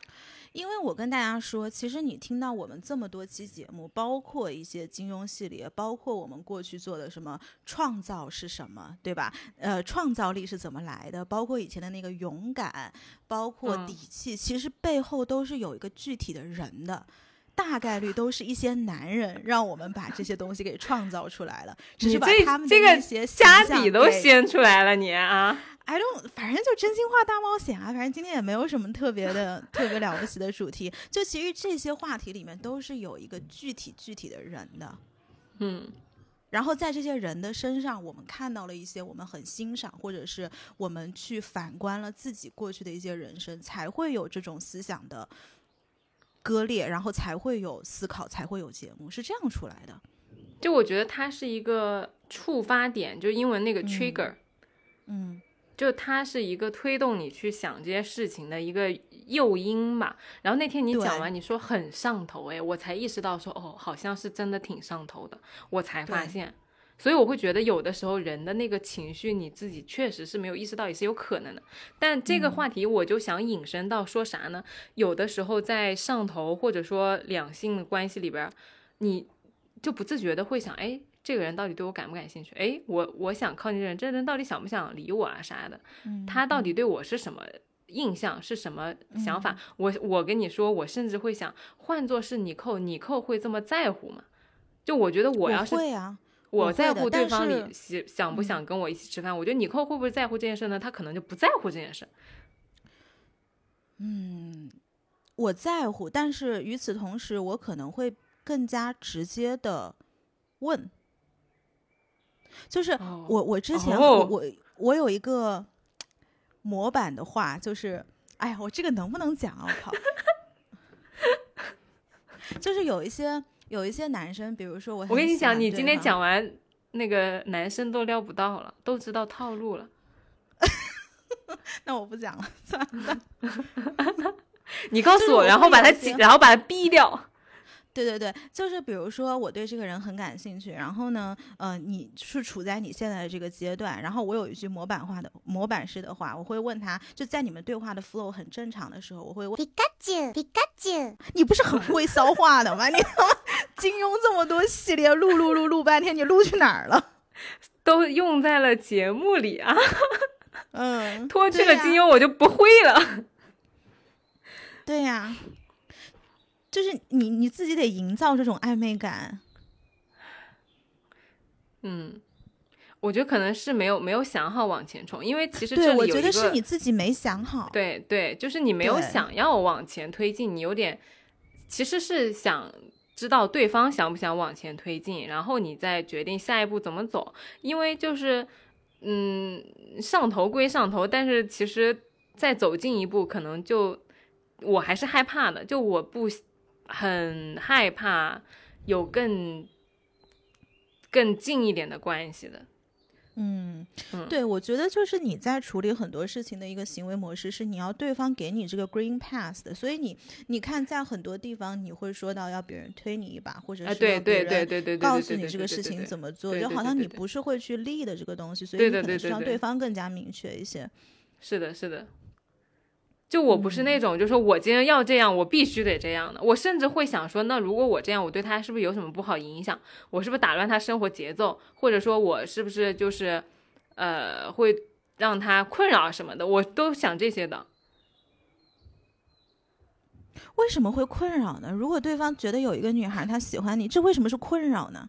因为我跟大家说，其实你听到我们这么多期节目，包括一些金庸系列，包括我们过去做的什么创造是什么，对吧？呃，创造力是怎么来的？包括以前的那个勇敢，包括底气，其实背后都是有一个具体的人的。大概率都是一些男人让我们把这些东西给创造出来了，只是把他们的一些家底都掀出来了，你啊，I don't，反正就真心话大冒险啊，反正今天也没有什么特别的、特别了不起的主题，就其实这些话题里面都是有一个具体具体的人的，嗯，然后在这些人的身上，我们看到了一些我们很欣赏，或者是我们去反观了自己过去的一些人生，才会有这种思想的。割裂，然后才会有思考，才会有节目，是这样出来的。就我觉得它是一个触发点，就英文那个 trigger，嗯，就它是一个推动你去想这些事情的一个诱因嘛。然后那天你讲完，你说很上头，哎，我才意识到说，哦，好像是真的挺上头的，我才发现。所以我会觉得，有的时候人的那个情绪，你自己确实是没有意识到，也是有可能的。但这个话题，我就想引申到说啥呢？有的时候在上头或者说两性关系里边，你就不自觉的会想，哎，这个人到底对我感不感兴趣？哎，我我想靠近这人，这人到底想不想理我啊啥的？他到底对我是什么印象，是什么想法？我我跟你说，我甚至会想，换做是你扣，你扣会这么在乎吗？就我觉得我要是会啊。我在乎对方你想想不想跟我一起吃饭，我觉得尼克会不会在乎这件事呢？他可能就不在乎这件事。嗯，我在乎，但是与此同时，我可能会更加直接的问，就是我我之前我我我有一个模板的话，就是哎呀，我这个能不能讲啊？我靠，[laughs] 就是有一些。有一些男生，比如说我，我跟你讲，你今天讲完那个男生都撩不到了，都知道套路了。[laughs] 那我不讲了，算了。[laughs] 你告诉我，然后把他然后把他逼掉。对对对，就是比如说我对这个人很感兴趣，然后呢，呃，你是处在你现在的这个阶段，然后我有一句模板化的模板式的话，我会问他，就在你们对话的 flow 很正常的时候，我会问皮卡丘，皮卡丘，你不是很会骚话的吗？你 [laughs] 金庸这么多系列录录录录半天，你录去哪儿了？[laughs] 都用在了节目里啊，嗯，脱去了金庸我就不会了。对呀。[laughs] 就是你你自己得营造这种暧昧感，嗯，我觉得可能是没有没有想好往前冲，因为其实这里我觉得是你自己没想好，对对，就是你没有想要往前推进，你有点其实是想知道对方想不想往前推进，然后你再决定下一步怎么走，因为就是嗯上头归上头，但是其实再走近一步，可能就我还是害怕的，就我不。很害怕有更更近一点的关系的，嗯，对，我觉得就是你在处理很多事情的一个行为模式是你要对方给你这个 green pass 的，所以你你看在很多地方你会说到要别人推你一把，或者是对对对对对告诉你这个事情怎么做，就好像你不。是会去立的这个东西，所以你可能需要对。方更加明确一些。是的，是的。就我不是那种，就说我今天要这样，我必须得这样的。我甚至会想说，那如果我这样，我对他是不是有什么不好影响？我是不是打乱他生活节奏？或者说我是不是就是，呃，会让他困扰什么的？我都想这些的。为什么会困扰呢？如果对方觉得有一个女孩她喜欢你，这为什么是困扰呢？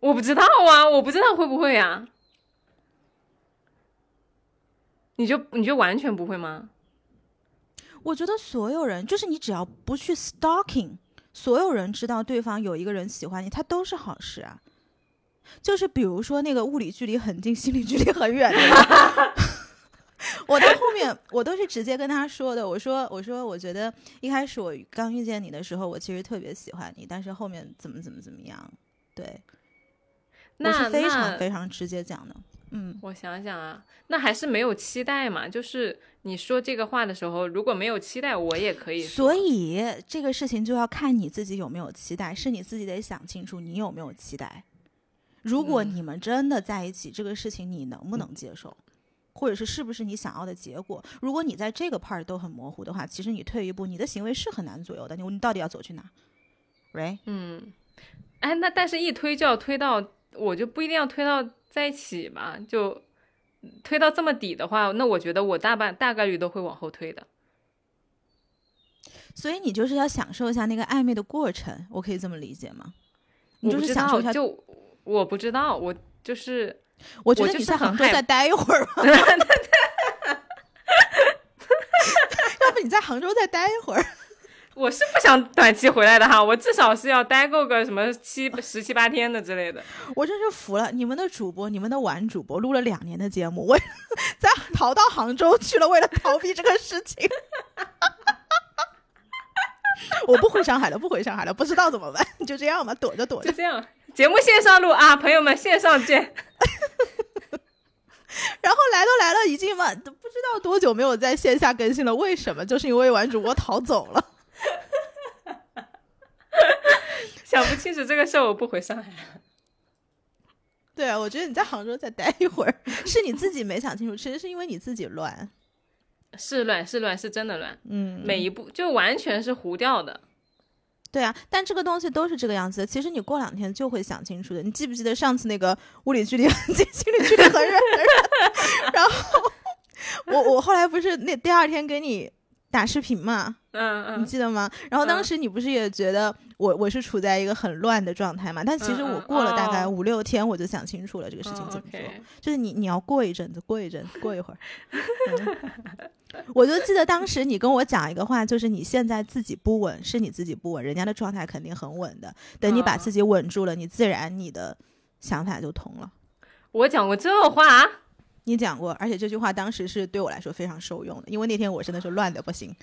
我不知道啊，我不知道会不会啊？你就你就完全不会吗？我觉得所有人就是你，只要不去 stalking，所有人知道对方有一个人喜欢你，他都是好事啊。就是比如说那个物理距离很近，心理距离很远的，[laughs] 我到后面我都是直接跟他说的，我说我说我觉得一开始我刚遇见你的时候，我其实特别喜欢你，但是后面怎么怎么怎么样，对，我是非常非常直接讲的。嗯，我想想啊，那还是没有期待嘛。就是你说这个话的时候，如果没有期待，我也可以。所以这个事情就要看你自己有没有期待，是你自己得想清楚你有没有期待。如果你们真的在一起，这个事情你能不能接受，或者是是不是你想要的结果？如果你在这个 part 都很模糊的话，其实你退一步，你的行为是很难左右的。你你到底要走去哪？Right？嗯，哎，那但是一推就要推到，我就不一定要推到。在一起嘛，就推到这么底的话，那我觉得我大半大概率都会往后推的。所以你就是要享受一下那个暧昧的过程，我可以这么理解吗？你就是享受一下。就我不知道，我就是，我觉得你在杭州再待一会儿吧。[laughs] 要不你在杭州再待一会儿。我是不想短期回来的哈，我至少是要待够个什么七 [laughs] 十七八天的之类的。我真是服了，你们的主播，你们的玩主播录了两年的节目，我 [laughs] 在逃到杭州去了，为了逃避这个事情。[laughs] 我不回上海了，不回上海了，不知道怎么办，就这样吧，躲着躲着。就这样，节目线上录啊，朋友们线上见。然后来都来了，已经嘛都不知道多久没有在线下更新了，为什么？就是因为玩主播逃走了。想不清楚这个事儿，我不回上海了。[laughs] 对啊，我觉得你在杭州再待一会儿，是你自己没想清楚，其实是因为你自己乱，是乱是乱是真的乱，嗯，每一步就完全是糊掉的。对啊，但这个东西都是这个样子，其实你过两天就会想清楚的。你记不记得上次那个物理距离很近，心理距离很远？[laughs] 然后我我后来不是那第二天给你。打视频嘛，嗯嗯，你记得吗？然后当时你不是也觉得我我是处在一个很乱的状态嘛？但其实我过了大概五六天，我就想清楚了这个事情怎么做。就是你你要过一阵子，过一阵子，过一会儿。我就记得当时你跟我讲一个话，就是你现在自己不稳，是你自己不稳，人家的状态肯定很稳的。等你把自己稳住了，你自然你的想法就通了。我讲过这话。你讲过，而且这句话当时是对我来说非常受用的，因为那天我真的是乱的不行。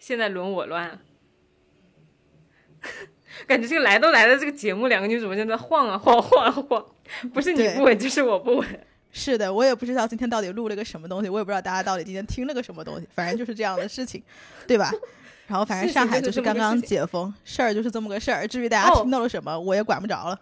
现在轮我乱了，[laughs] 感觉这个来都来了，这个节目两个女主播在那晃啊晃晃啊晃，不是你不稳就是我不稳。是的，我也不知道今天到底录了个什么东西，我也不知道大家到底今天听了个什么东西，反正就是这样的事情，对吧？然后反正上海就是刚刚解封，事儿就是这么个事儿。至于大家听到了什么，我也管不着了。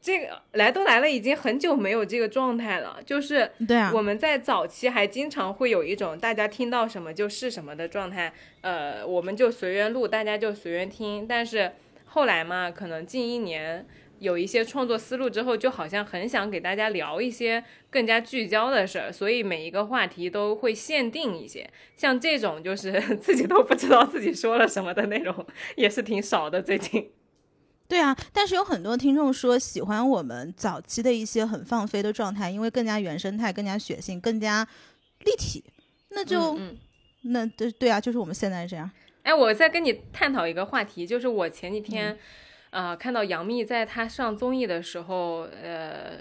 这个来都来了，已经很久没有这个状态了。就是对啊，我们在早期还经常会有一种大家听到什么就是什么的状态，呃，我们就随缘录，大家就随缘听。但是后来嘛，可能近一年有一些创作思路之后，就好像很想给大家聊一些更加聚焦的事儿，所以每一个话题都会限定一些。像这种就是 [laughs] 自己都不知道自己说了什么的内容，也是挺少的最近。对啊，但是有很多听众说喜欢我们早期的一些很放飞的状态，因为更加原生态、更加血性、更加立体。那就，那对对啊，就是我们现在这样。哎，我再跟你探讨一个话题，就是我前几天，呃，看到杨幂在她上综艺的时候，呃，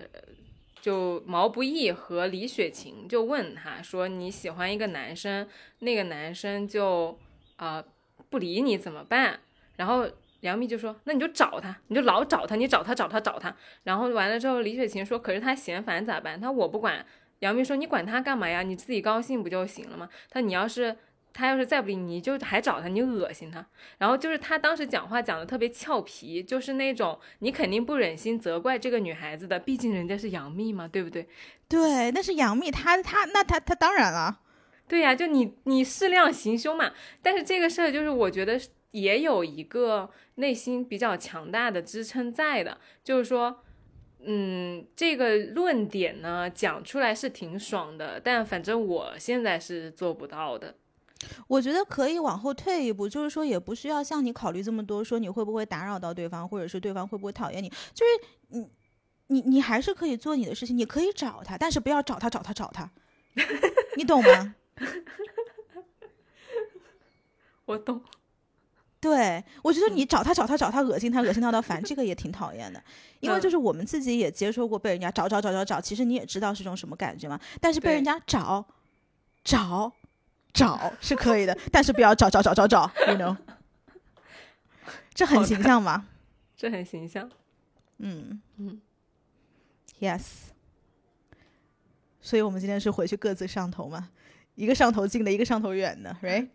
就毛不易和李雪琴就问她说：“你喜欢一个男生，那个男生就啊不理你怎么办？”然后。杨幂就说：“那你就找他，你就老找他，你找他找他找他。”然后完了之后，李雪琴说：“可是他嫌烦咋办？”他我不管。杨幂说：“你管他干嘛呀？你自己高兴不就行了吗？”他你要是他要是再不理你，就还找他，你恶心他。然后就是他当时讲话讲的特别俏皮，就是那种你肯定不忍心责怪这个女孩子的，毕竟人家是杨幂嘛，对不对？对，那是杨幂，她她那她她当然了，对呀，就你你适量行凶嘛。但是这个事儿就是我觉得。也有一个内心比较强大的支撑在的，就是说，嗯，这个论点呢讲出来是挺爽的，但反正我现在是做不到的。我觉得可以往后退一步，就是说也不需要像你考虑这么多，说你会不会打扰到对方，或者是对方会不会讨厌你，就是你你你还是可以做你的事情，你可以找他，但是不要找他找他找他，你懂吗？[laughs] 我懂。对，我觉得你找他找他找他恶心他恶心他到烦，这个也挺讨厌的。因为嗯就是我们自己也接受过被人家找找找找找，其实你也知道是种什么感觉嘛。但是被人家找找找是可以的，[laughs] 但是不要找找找找找，you know，[laughs] 这很形象吗。[laughs] 这很形象。嗯嗯，yes。所以我们今天是回去各自上头嘛，一个上头近的，一个上头远的，right？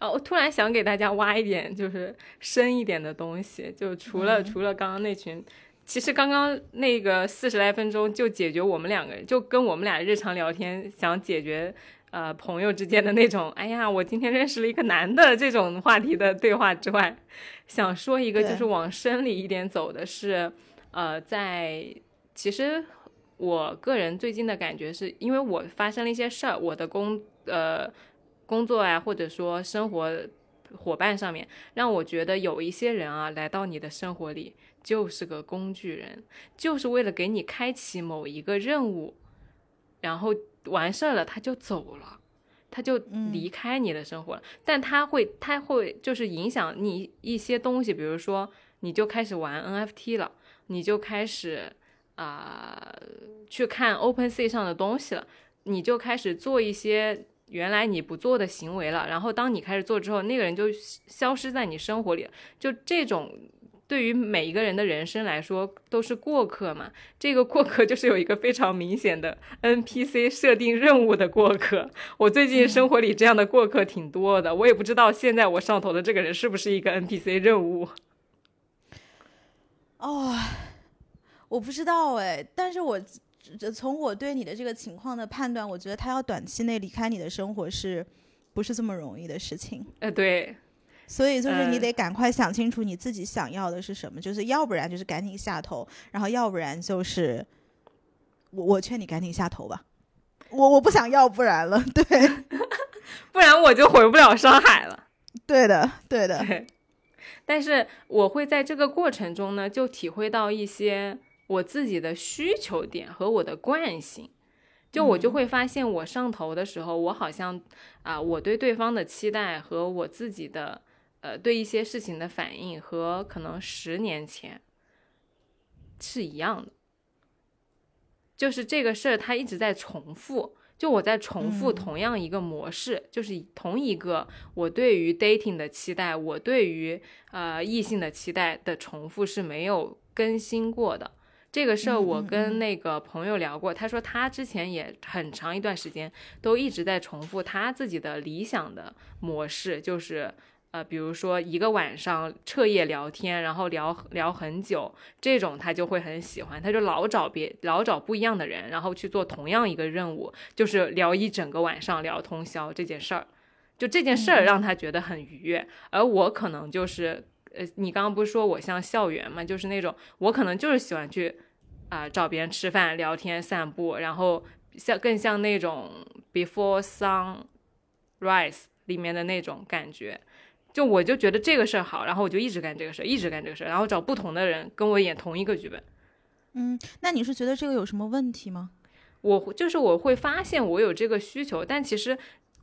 哦，我突然想给大家挖一点，就是深一点的东西，就除了、嗯。除了刚刚那群，其实刚刚那个四十来分钟就解决我们两个人，就跟我们俩日常聊天想解决呃朋友之间的那种，哎呀，我今天认识了一个男的这种话题的对话之外，想说一个就是往深里一点走的是，呃，在其实我个人最近的感觉是，因为我发生了一些事儿，我的工呃工作啊，或者说生活伙伴上面，让我觉得有一些人啊来到你的生活里就是个工具人，就是为了给你开启某一个任务，然后完事儿了他就走了。他就离开你的生活了，但他会，他会就是影响你一些东西，比如说，你就开始玩 NFT 了，你就开始啊、去看 OpenSea 上的东西了，你就开始做一些原来你不做的行为了。然后当你开始做之后，那个人就消失在你生活里。就这种对于每一个人的人生来说都是过客嘛。这个过客就是有一个非常明显的 NPC 设定任务的过客。我最近生活里这样的过客挺多的，我也不知道现在我上头的这个人是不是一个 NPC 任务。哦，我不知道哎，但是我从我对你的这个情况的判断，我觉得他要短期内离开你的生活是不是这么容易的事情？呃，对，所以就是你呃得赶快想清楚你自己想要的是什么，就是要不然就是赶紧下头，然后要不然就是我我劝你赶紧下头吧，我我不想要不然了，[laughs] 对 [laughs] 不然我就回不了上海了。对的对的，对，[laughs] 但是我会在这个过程中呢，就体会到一些我自己的需求点和我的惯性。就我就会发现，我上头的时候，我好像啊、我对对方的期待和我自己的呃对一些事情的反应，和可能十年前是一样的。就是这个事儿，它一直在重复。就我在重复嗯同样一个模式，就是同一个我对于 dating 的期待，我对于呃异性的期待的重复是没有更新过的。这个事儿我跟那个朋友聊过，他说他之前也很长一段时间都一直在重复他自己的理想的模式，就是呃，比如说一个晚上彻夜聊天，然后聊聊很久，这种他就会很喜欢，他就老找别老找不一样的人，然后去做同样一个任务，就是聊一整个晚上，聊通宵这件事儿。就这件事儿让他觉得很愉悦，而我可能就是，呃，你刚刚不是说我像校园嘛，就是那种我可能就是喜欢去啊、找别人吃饭、聊天、散步，然后像更像那种 Before Sunrise 里面的那种感觉。就我就觉得这个事儿好，然后我就一直干这个事儿，一直干这个事儿，然后找不同的人跟我演同一个剧本。嗯，那你是觉得这个有什么问题吗？我就是我会发现我有这个需求，但其实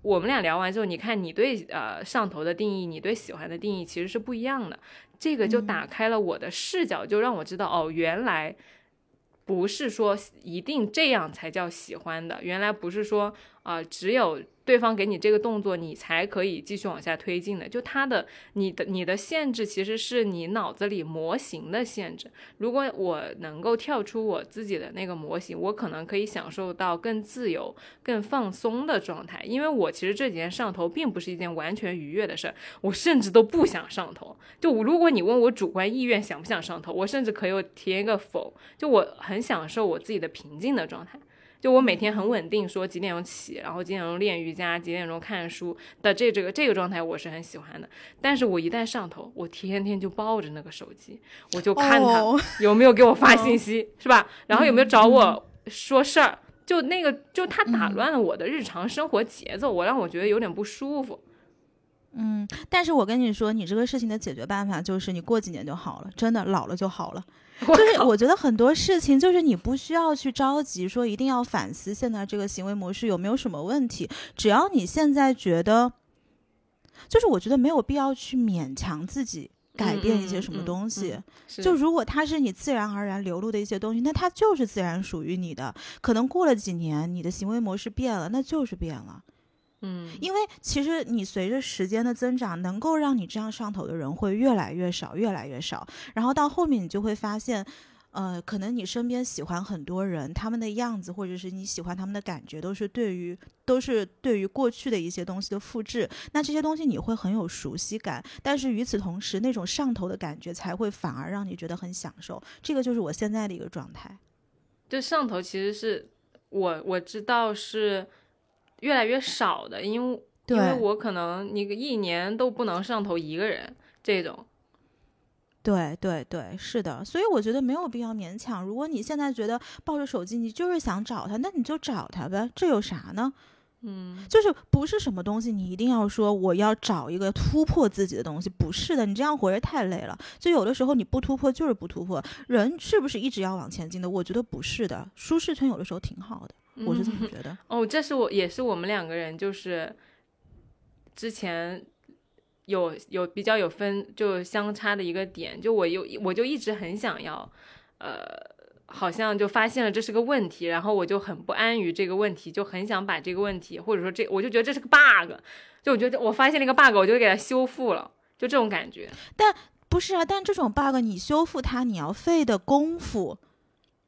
我们俩聊完之后，你看你对呃上头的定义，你对喜欢的定义其实是不一样的。这个就打开了我的视角，就让我知道哦，原来不是说一定这样才叫喜欢的，原来不是说啊、只有对方给你这个动作，你才可以继续往下推进的。就他的你的你的限制其实是你脑子里模型的限制。如果我能够跳出我自己的那个模型，我可能可以享受到更自由、更放松的状态。因为我其实这几天上头并不是一件完全愉悦的事儿，我甚至都不想上头。就如果你问我主观意愿想不想上头，我甚至可以填一个否。就我很享受我自己的平静的状态。就我每天很稳定，说几点钟起，然后几点钟练瑜伽，几点钟看书的这这个这个状态，我是很喜欢的。但是我一旦上头，我天天就抱着那个手机，我就看他哦有没有给我发信息，是吧？然后有没有找我说事儿？就那个，就他打乱了我的日常生活节奏，我让我觉得有点不舒服。嗯，但是我跟你说，你这个事情的解决办法就是你过几年就好了，真的老了就好了。[laughs] 我就是我觉得很多事情，就是你不需要去着急说一定要反思现在这个行为模式有没有什么问题，只要你现在觉得就是我觉得没有必要去勉强自己改变一些什么东西。就如果它是你自然而然流露的一些东西，那它就是自然属于你的。可能过了几年，你的行为模式变了，那就是变了。嗯，因为其实你随着时间的增长，能够让你这样上头的人会越来越少，越来越少。然后到后面，你就会发现，呃，可能你身边喜欢很多人，他们的样子或者是你喜欢他们的感觉，都是对于都是对于过去的一些东西的复制。那这些东西你会很有熟悉感，但是与此同时，那种上头的感觉才会反而让你觉得很享受。这个就是我现在的一个状态。就上头其实是我我知道是越来越少的，因为因为我可能你一年都不能上头一个人这种。对对对，是的，所以我觉得没有必要勉强。如果你现在觉得抱着手机，你就是想找他，那你就找他呗，这有啥呢？嗯，就是不是什么东西你一定要说我要找一个突破自己的东西，不是的，你这样活着太累了。就有的时候你不突破就是不突破，人是不是一直要往前进的？我觉得不是的，舒适圈有的时候挺好的，我是这么觉得。[laughs] 哦，这是我也是我们两个人就是之前有有比较有分就相差的一个点，就我有我就一直很想要，呃，好像就发现了这是个问题，然后我就很不安于这个问题，就很想把这个问题或者说这我就觉得这是个 bug，就我觉得我发现了一个 bug，我就给它修复了，就这种感觉。但不是啊，但这种 bug 你修复它，你要费的功夫，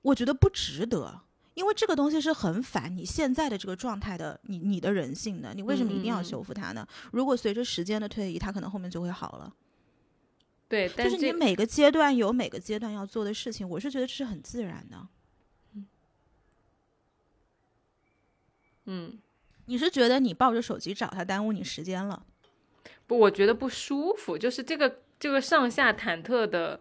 我觉得不值得。因为这个东西是很反你现在的这个状态的，你你的人性的，你为什么一定要修复它呢？如果随着时间的推移，它可能后面就会好了。对，但就是你每个阶段有每个阶段要做的事情，我是觉得这是很自然的。嗯，你是觉得你抱着手机找他耽误你时间了？不，我觉得不舒服，就是这个这个上下忐忑的，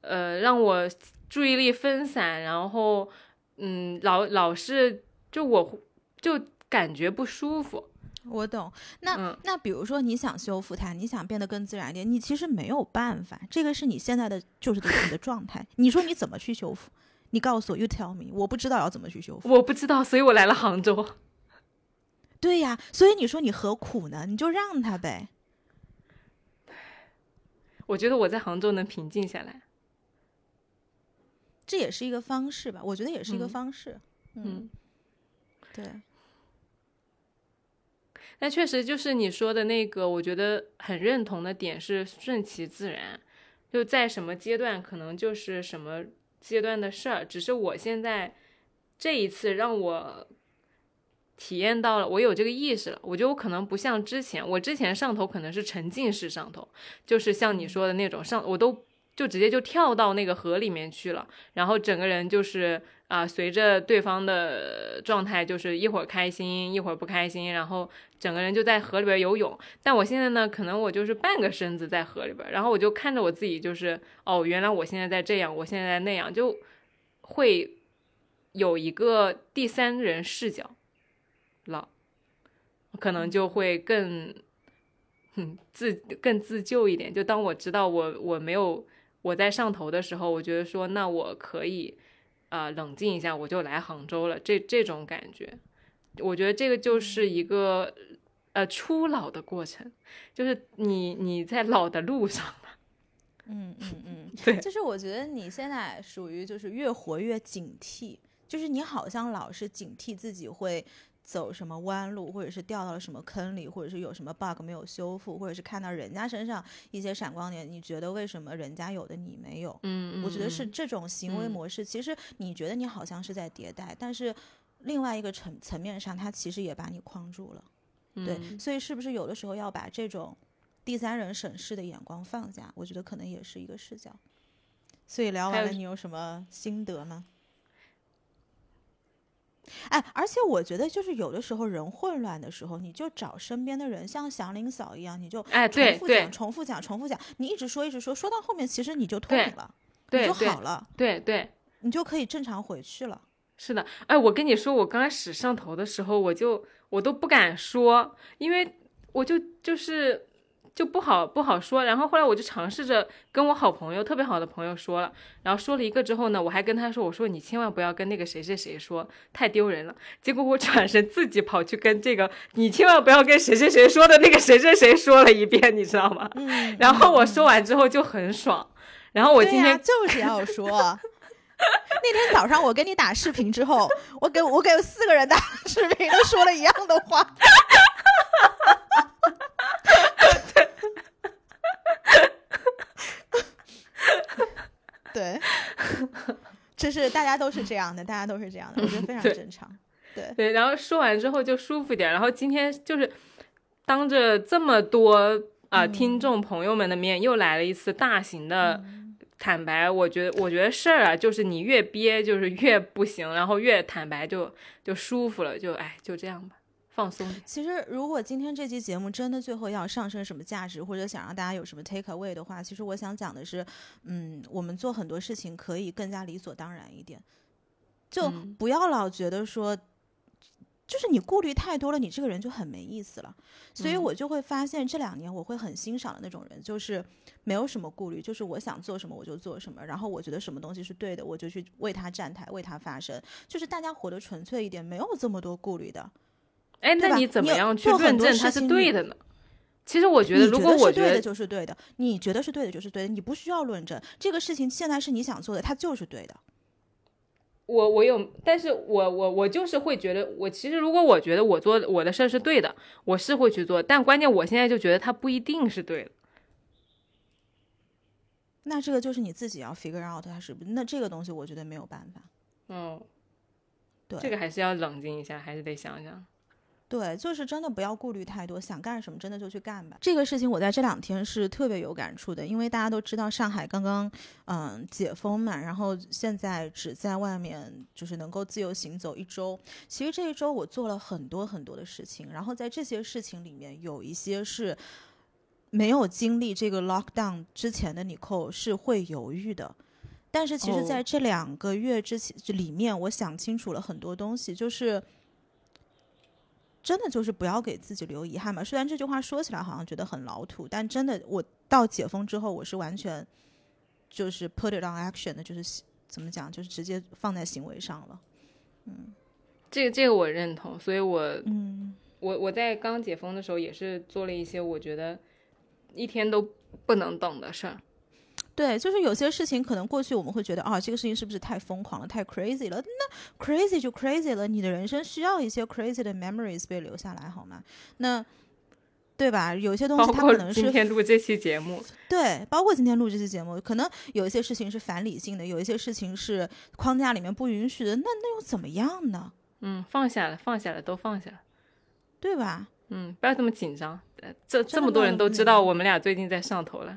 呃，让我注意力分散，然后嗯，老老是就我就感觉不舒服。我懂。那、嗯那比如说你想修复它，你想变得更自然一点，你其实没有办法，这个是你现在的就是你的状态。你说你怎么去修复？你告诉我，You tell me，我不知道要怎么去修复。我不知道，所以我来了杭州。对呀，所以你说你何苦呢？你就让他呗。我觉得我在杭州能平静下来。这也是一个方式吧，我觉得也是一个嗯方式。嗯，对，但确实就是你说的那个，我觉得很认同的点是顺其自然，就在什么阶段可能就是什么阶段的事儿。只是我现在这一次让我体验到了，我有这个意识了。我觉得我可能不像之前，我之前上头可能是沉浸式上头，就是像你说的那种上，我都就直接就跳到那个河里面去了，然后整个人就是啊、随着对方的状态，就是一会儿开心，一会儿不开心，然后整个人就在河里边游泳。但我现在呢，可能我就是半个身子在河里边，然后我就看着我自己，就是哦，原来我现在在这样，我现在在那样，就会有一个第三人视角了，可能就会更。嗯，自更自救一点。就当我知道我我没有我在上头的时候，我觉得说那我可以啊、呃冷静一下，我就来杭州了。这这种感觉，我觉得这个就是一个呃初老的过程，就是你你在老的路上。嗯嗯 [laughs] 嗯，对就是我觉得你现在属于就是越活越警惕，就是你好像老是警惕自己会走什么弯路，或者是掉到了什么坑里，或者是有什么 bug 没有修复，或者是看到人家身上一些闪光点，你觉得为什么人家有的你没有？嗯我觉得是这种行为嗯模式，其实你觉得你好像是在迭代，但是另外一个层层面上，它其实也把你框住了。对，嗯所以是不是有的时候要把这种第三人审视的眼光放下？我觉得可能也是一个视角。所以聊完了，你有什么心得吗？哎，而且我觉得，就是有的时候人混乱的时候，你就找身边的人，像祥林嫂一样，你就哎对对重复讲、重复讲、重复讲，你一直说、一直说，说到后面，其实你就脱对敏了，你就好了，对对，你就可以正常回去了。是的，哎，我跟你说，我刚开始上头的时候，我就我都不敢说，因为我就就是就不好不好说。然后后来我就尝试着跟我好朋友特别好的朋友说了，然后说了一个之后呢，我还跟他说，我说你千万不要跟那个谁谁谁说，太丢人了。结果我转身自己跑去跟这个你千万不要跟谁谁谁说的那个谁谁谁说了一遍，你知道吗？嗯，然后我说完之后就很爽。然后我今天就是要说。那天早上我跟你打视频之后，我给我给四个人打视频都说了一样的话。对，[laughs] 这是大家都是这样的，大家都是这样的，我觉得非常正常。对，对，然后说完之后就舒服一点。然后今天就是当着这么多啊、嗯听众朋友们的面，又来了一次大型的嗯坦白。我觉得，我觉得事儿啊，就是你越憋，就是越不行，然后越坦白就就舒服了，就哎，就这样吧，放松。其实，如果今天这期节目真的最后要上升什么价值，或者想让大家有什么 take away 的话，其实我想讲的是，嗯，我们做很多事情可以更加理所当然一点，就嗯不要老觉得说，就是你顾虑太多了，你这个人就很没意思了。所以嗯我就会发现这两年我会很欣赏的那种人，就是没有什么顾虑，就是我想做什么我就做什么，然后我觉得什么东西是对的，我就去为他站台，为他发声，就是大家活得纯粹一点，没有这么多顾虑的。哎，那你怎么样去论证它是对的呢？其实我觉得，如果我觉得就是对的，你觉得是对的就是对的，你不需要论证这个事情现在是你想做的，它就是对的。我我有，但是我我我就是会觉得，我其实如果我觉得我做我的事儿是对的，我是会去做，但关键我现在就觉得它不一定是对的。那这个就是你自己要 figure out 它是不，那这个东西我觉得没有办法。嗯，对，这个还是要冷静一下，还是得想想。对，就是真的不要顾虑太多，想干什么真的就去干吧。这个事情我在这两天是特别有感触的，因为大家都知道上海刚刚嗯解封嘛，然后现在只在外面就是能够自由行走一周。其实这一周我做了很多很多的事情，然后在这些事情里面有一些是没有经历这个 lockdown 之前的你扣是会犹豫的。但是其实，哦在这两个月之前这里面，我想清楚了很多东西，就是真的就是不要给自己留遗憾嘛。虽然这句话说起来好像觉得很老土，但真的，我到解封之后，我是完全就是 put it on action 的，就是怎么讲，就是直接放在行为上了。嗯这个这个我认同，所以我嗯，我我在刚解封的时候也是做了一些我觉得一天都不能等的事儿。对，就是有些事情可能过去我们会觉得啊，这个事情是不是太疯狂了，太 crazy 了？那 crazy 就 crazy 了，你的人生需要一些 crazy 的 memories 被留下来，好吗？那对吧？有些东西它括今可能是今天录这期节目，对，包括今天录这期节目，可能有一些事情是反理性的，有一些事情是框架里面不允许的，那那又怎么样呢？嗯，放下了，放下了，都放下了。对吧？嗯，不要这么紧张。呃这这么多人都知嗯道我们俩最近在上头了，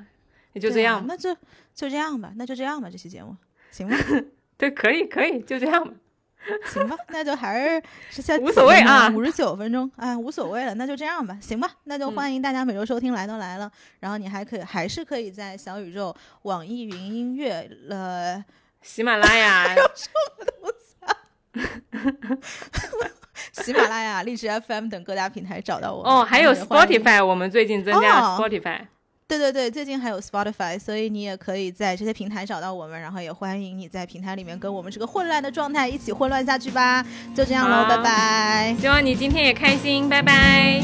也就这样。啊那就就这样吧，那就这样吧，这期节目行吧，[laughs] 对，可以，可以，就这样吧。[laughs] 行吧，那就还是下无所谓啊五十九分钟，哎，无所谓了，那就这样吧，行吧，那就嗯欢迎大家每周收听来都来了，然后你还可以还是可以在小宇宙、网易云音乐呃喜马拉雅，[laughs] 喜马拉雅、荔枝 FM 等各大平台找到我哦，还有 Spotify，我们最近增加了哦 Spotify。对对对，最近还有 Spotify，所以你也可以在这些平台找到我们，然后也欢迎你在平台里面跟我们这个混乱的状态一起混乱下去吧。就这样喽，拜拜。希望你今天也开心，拜拜。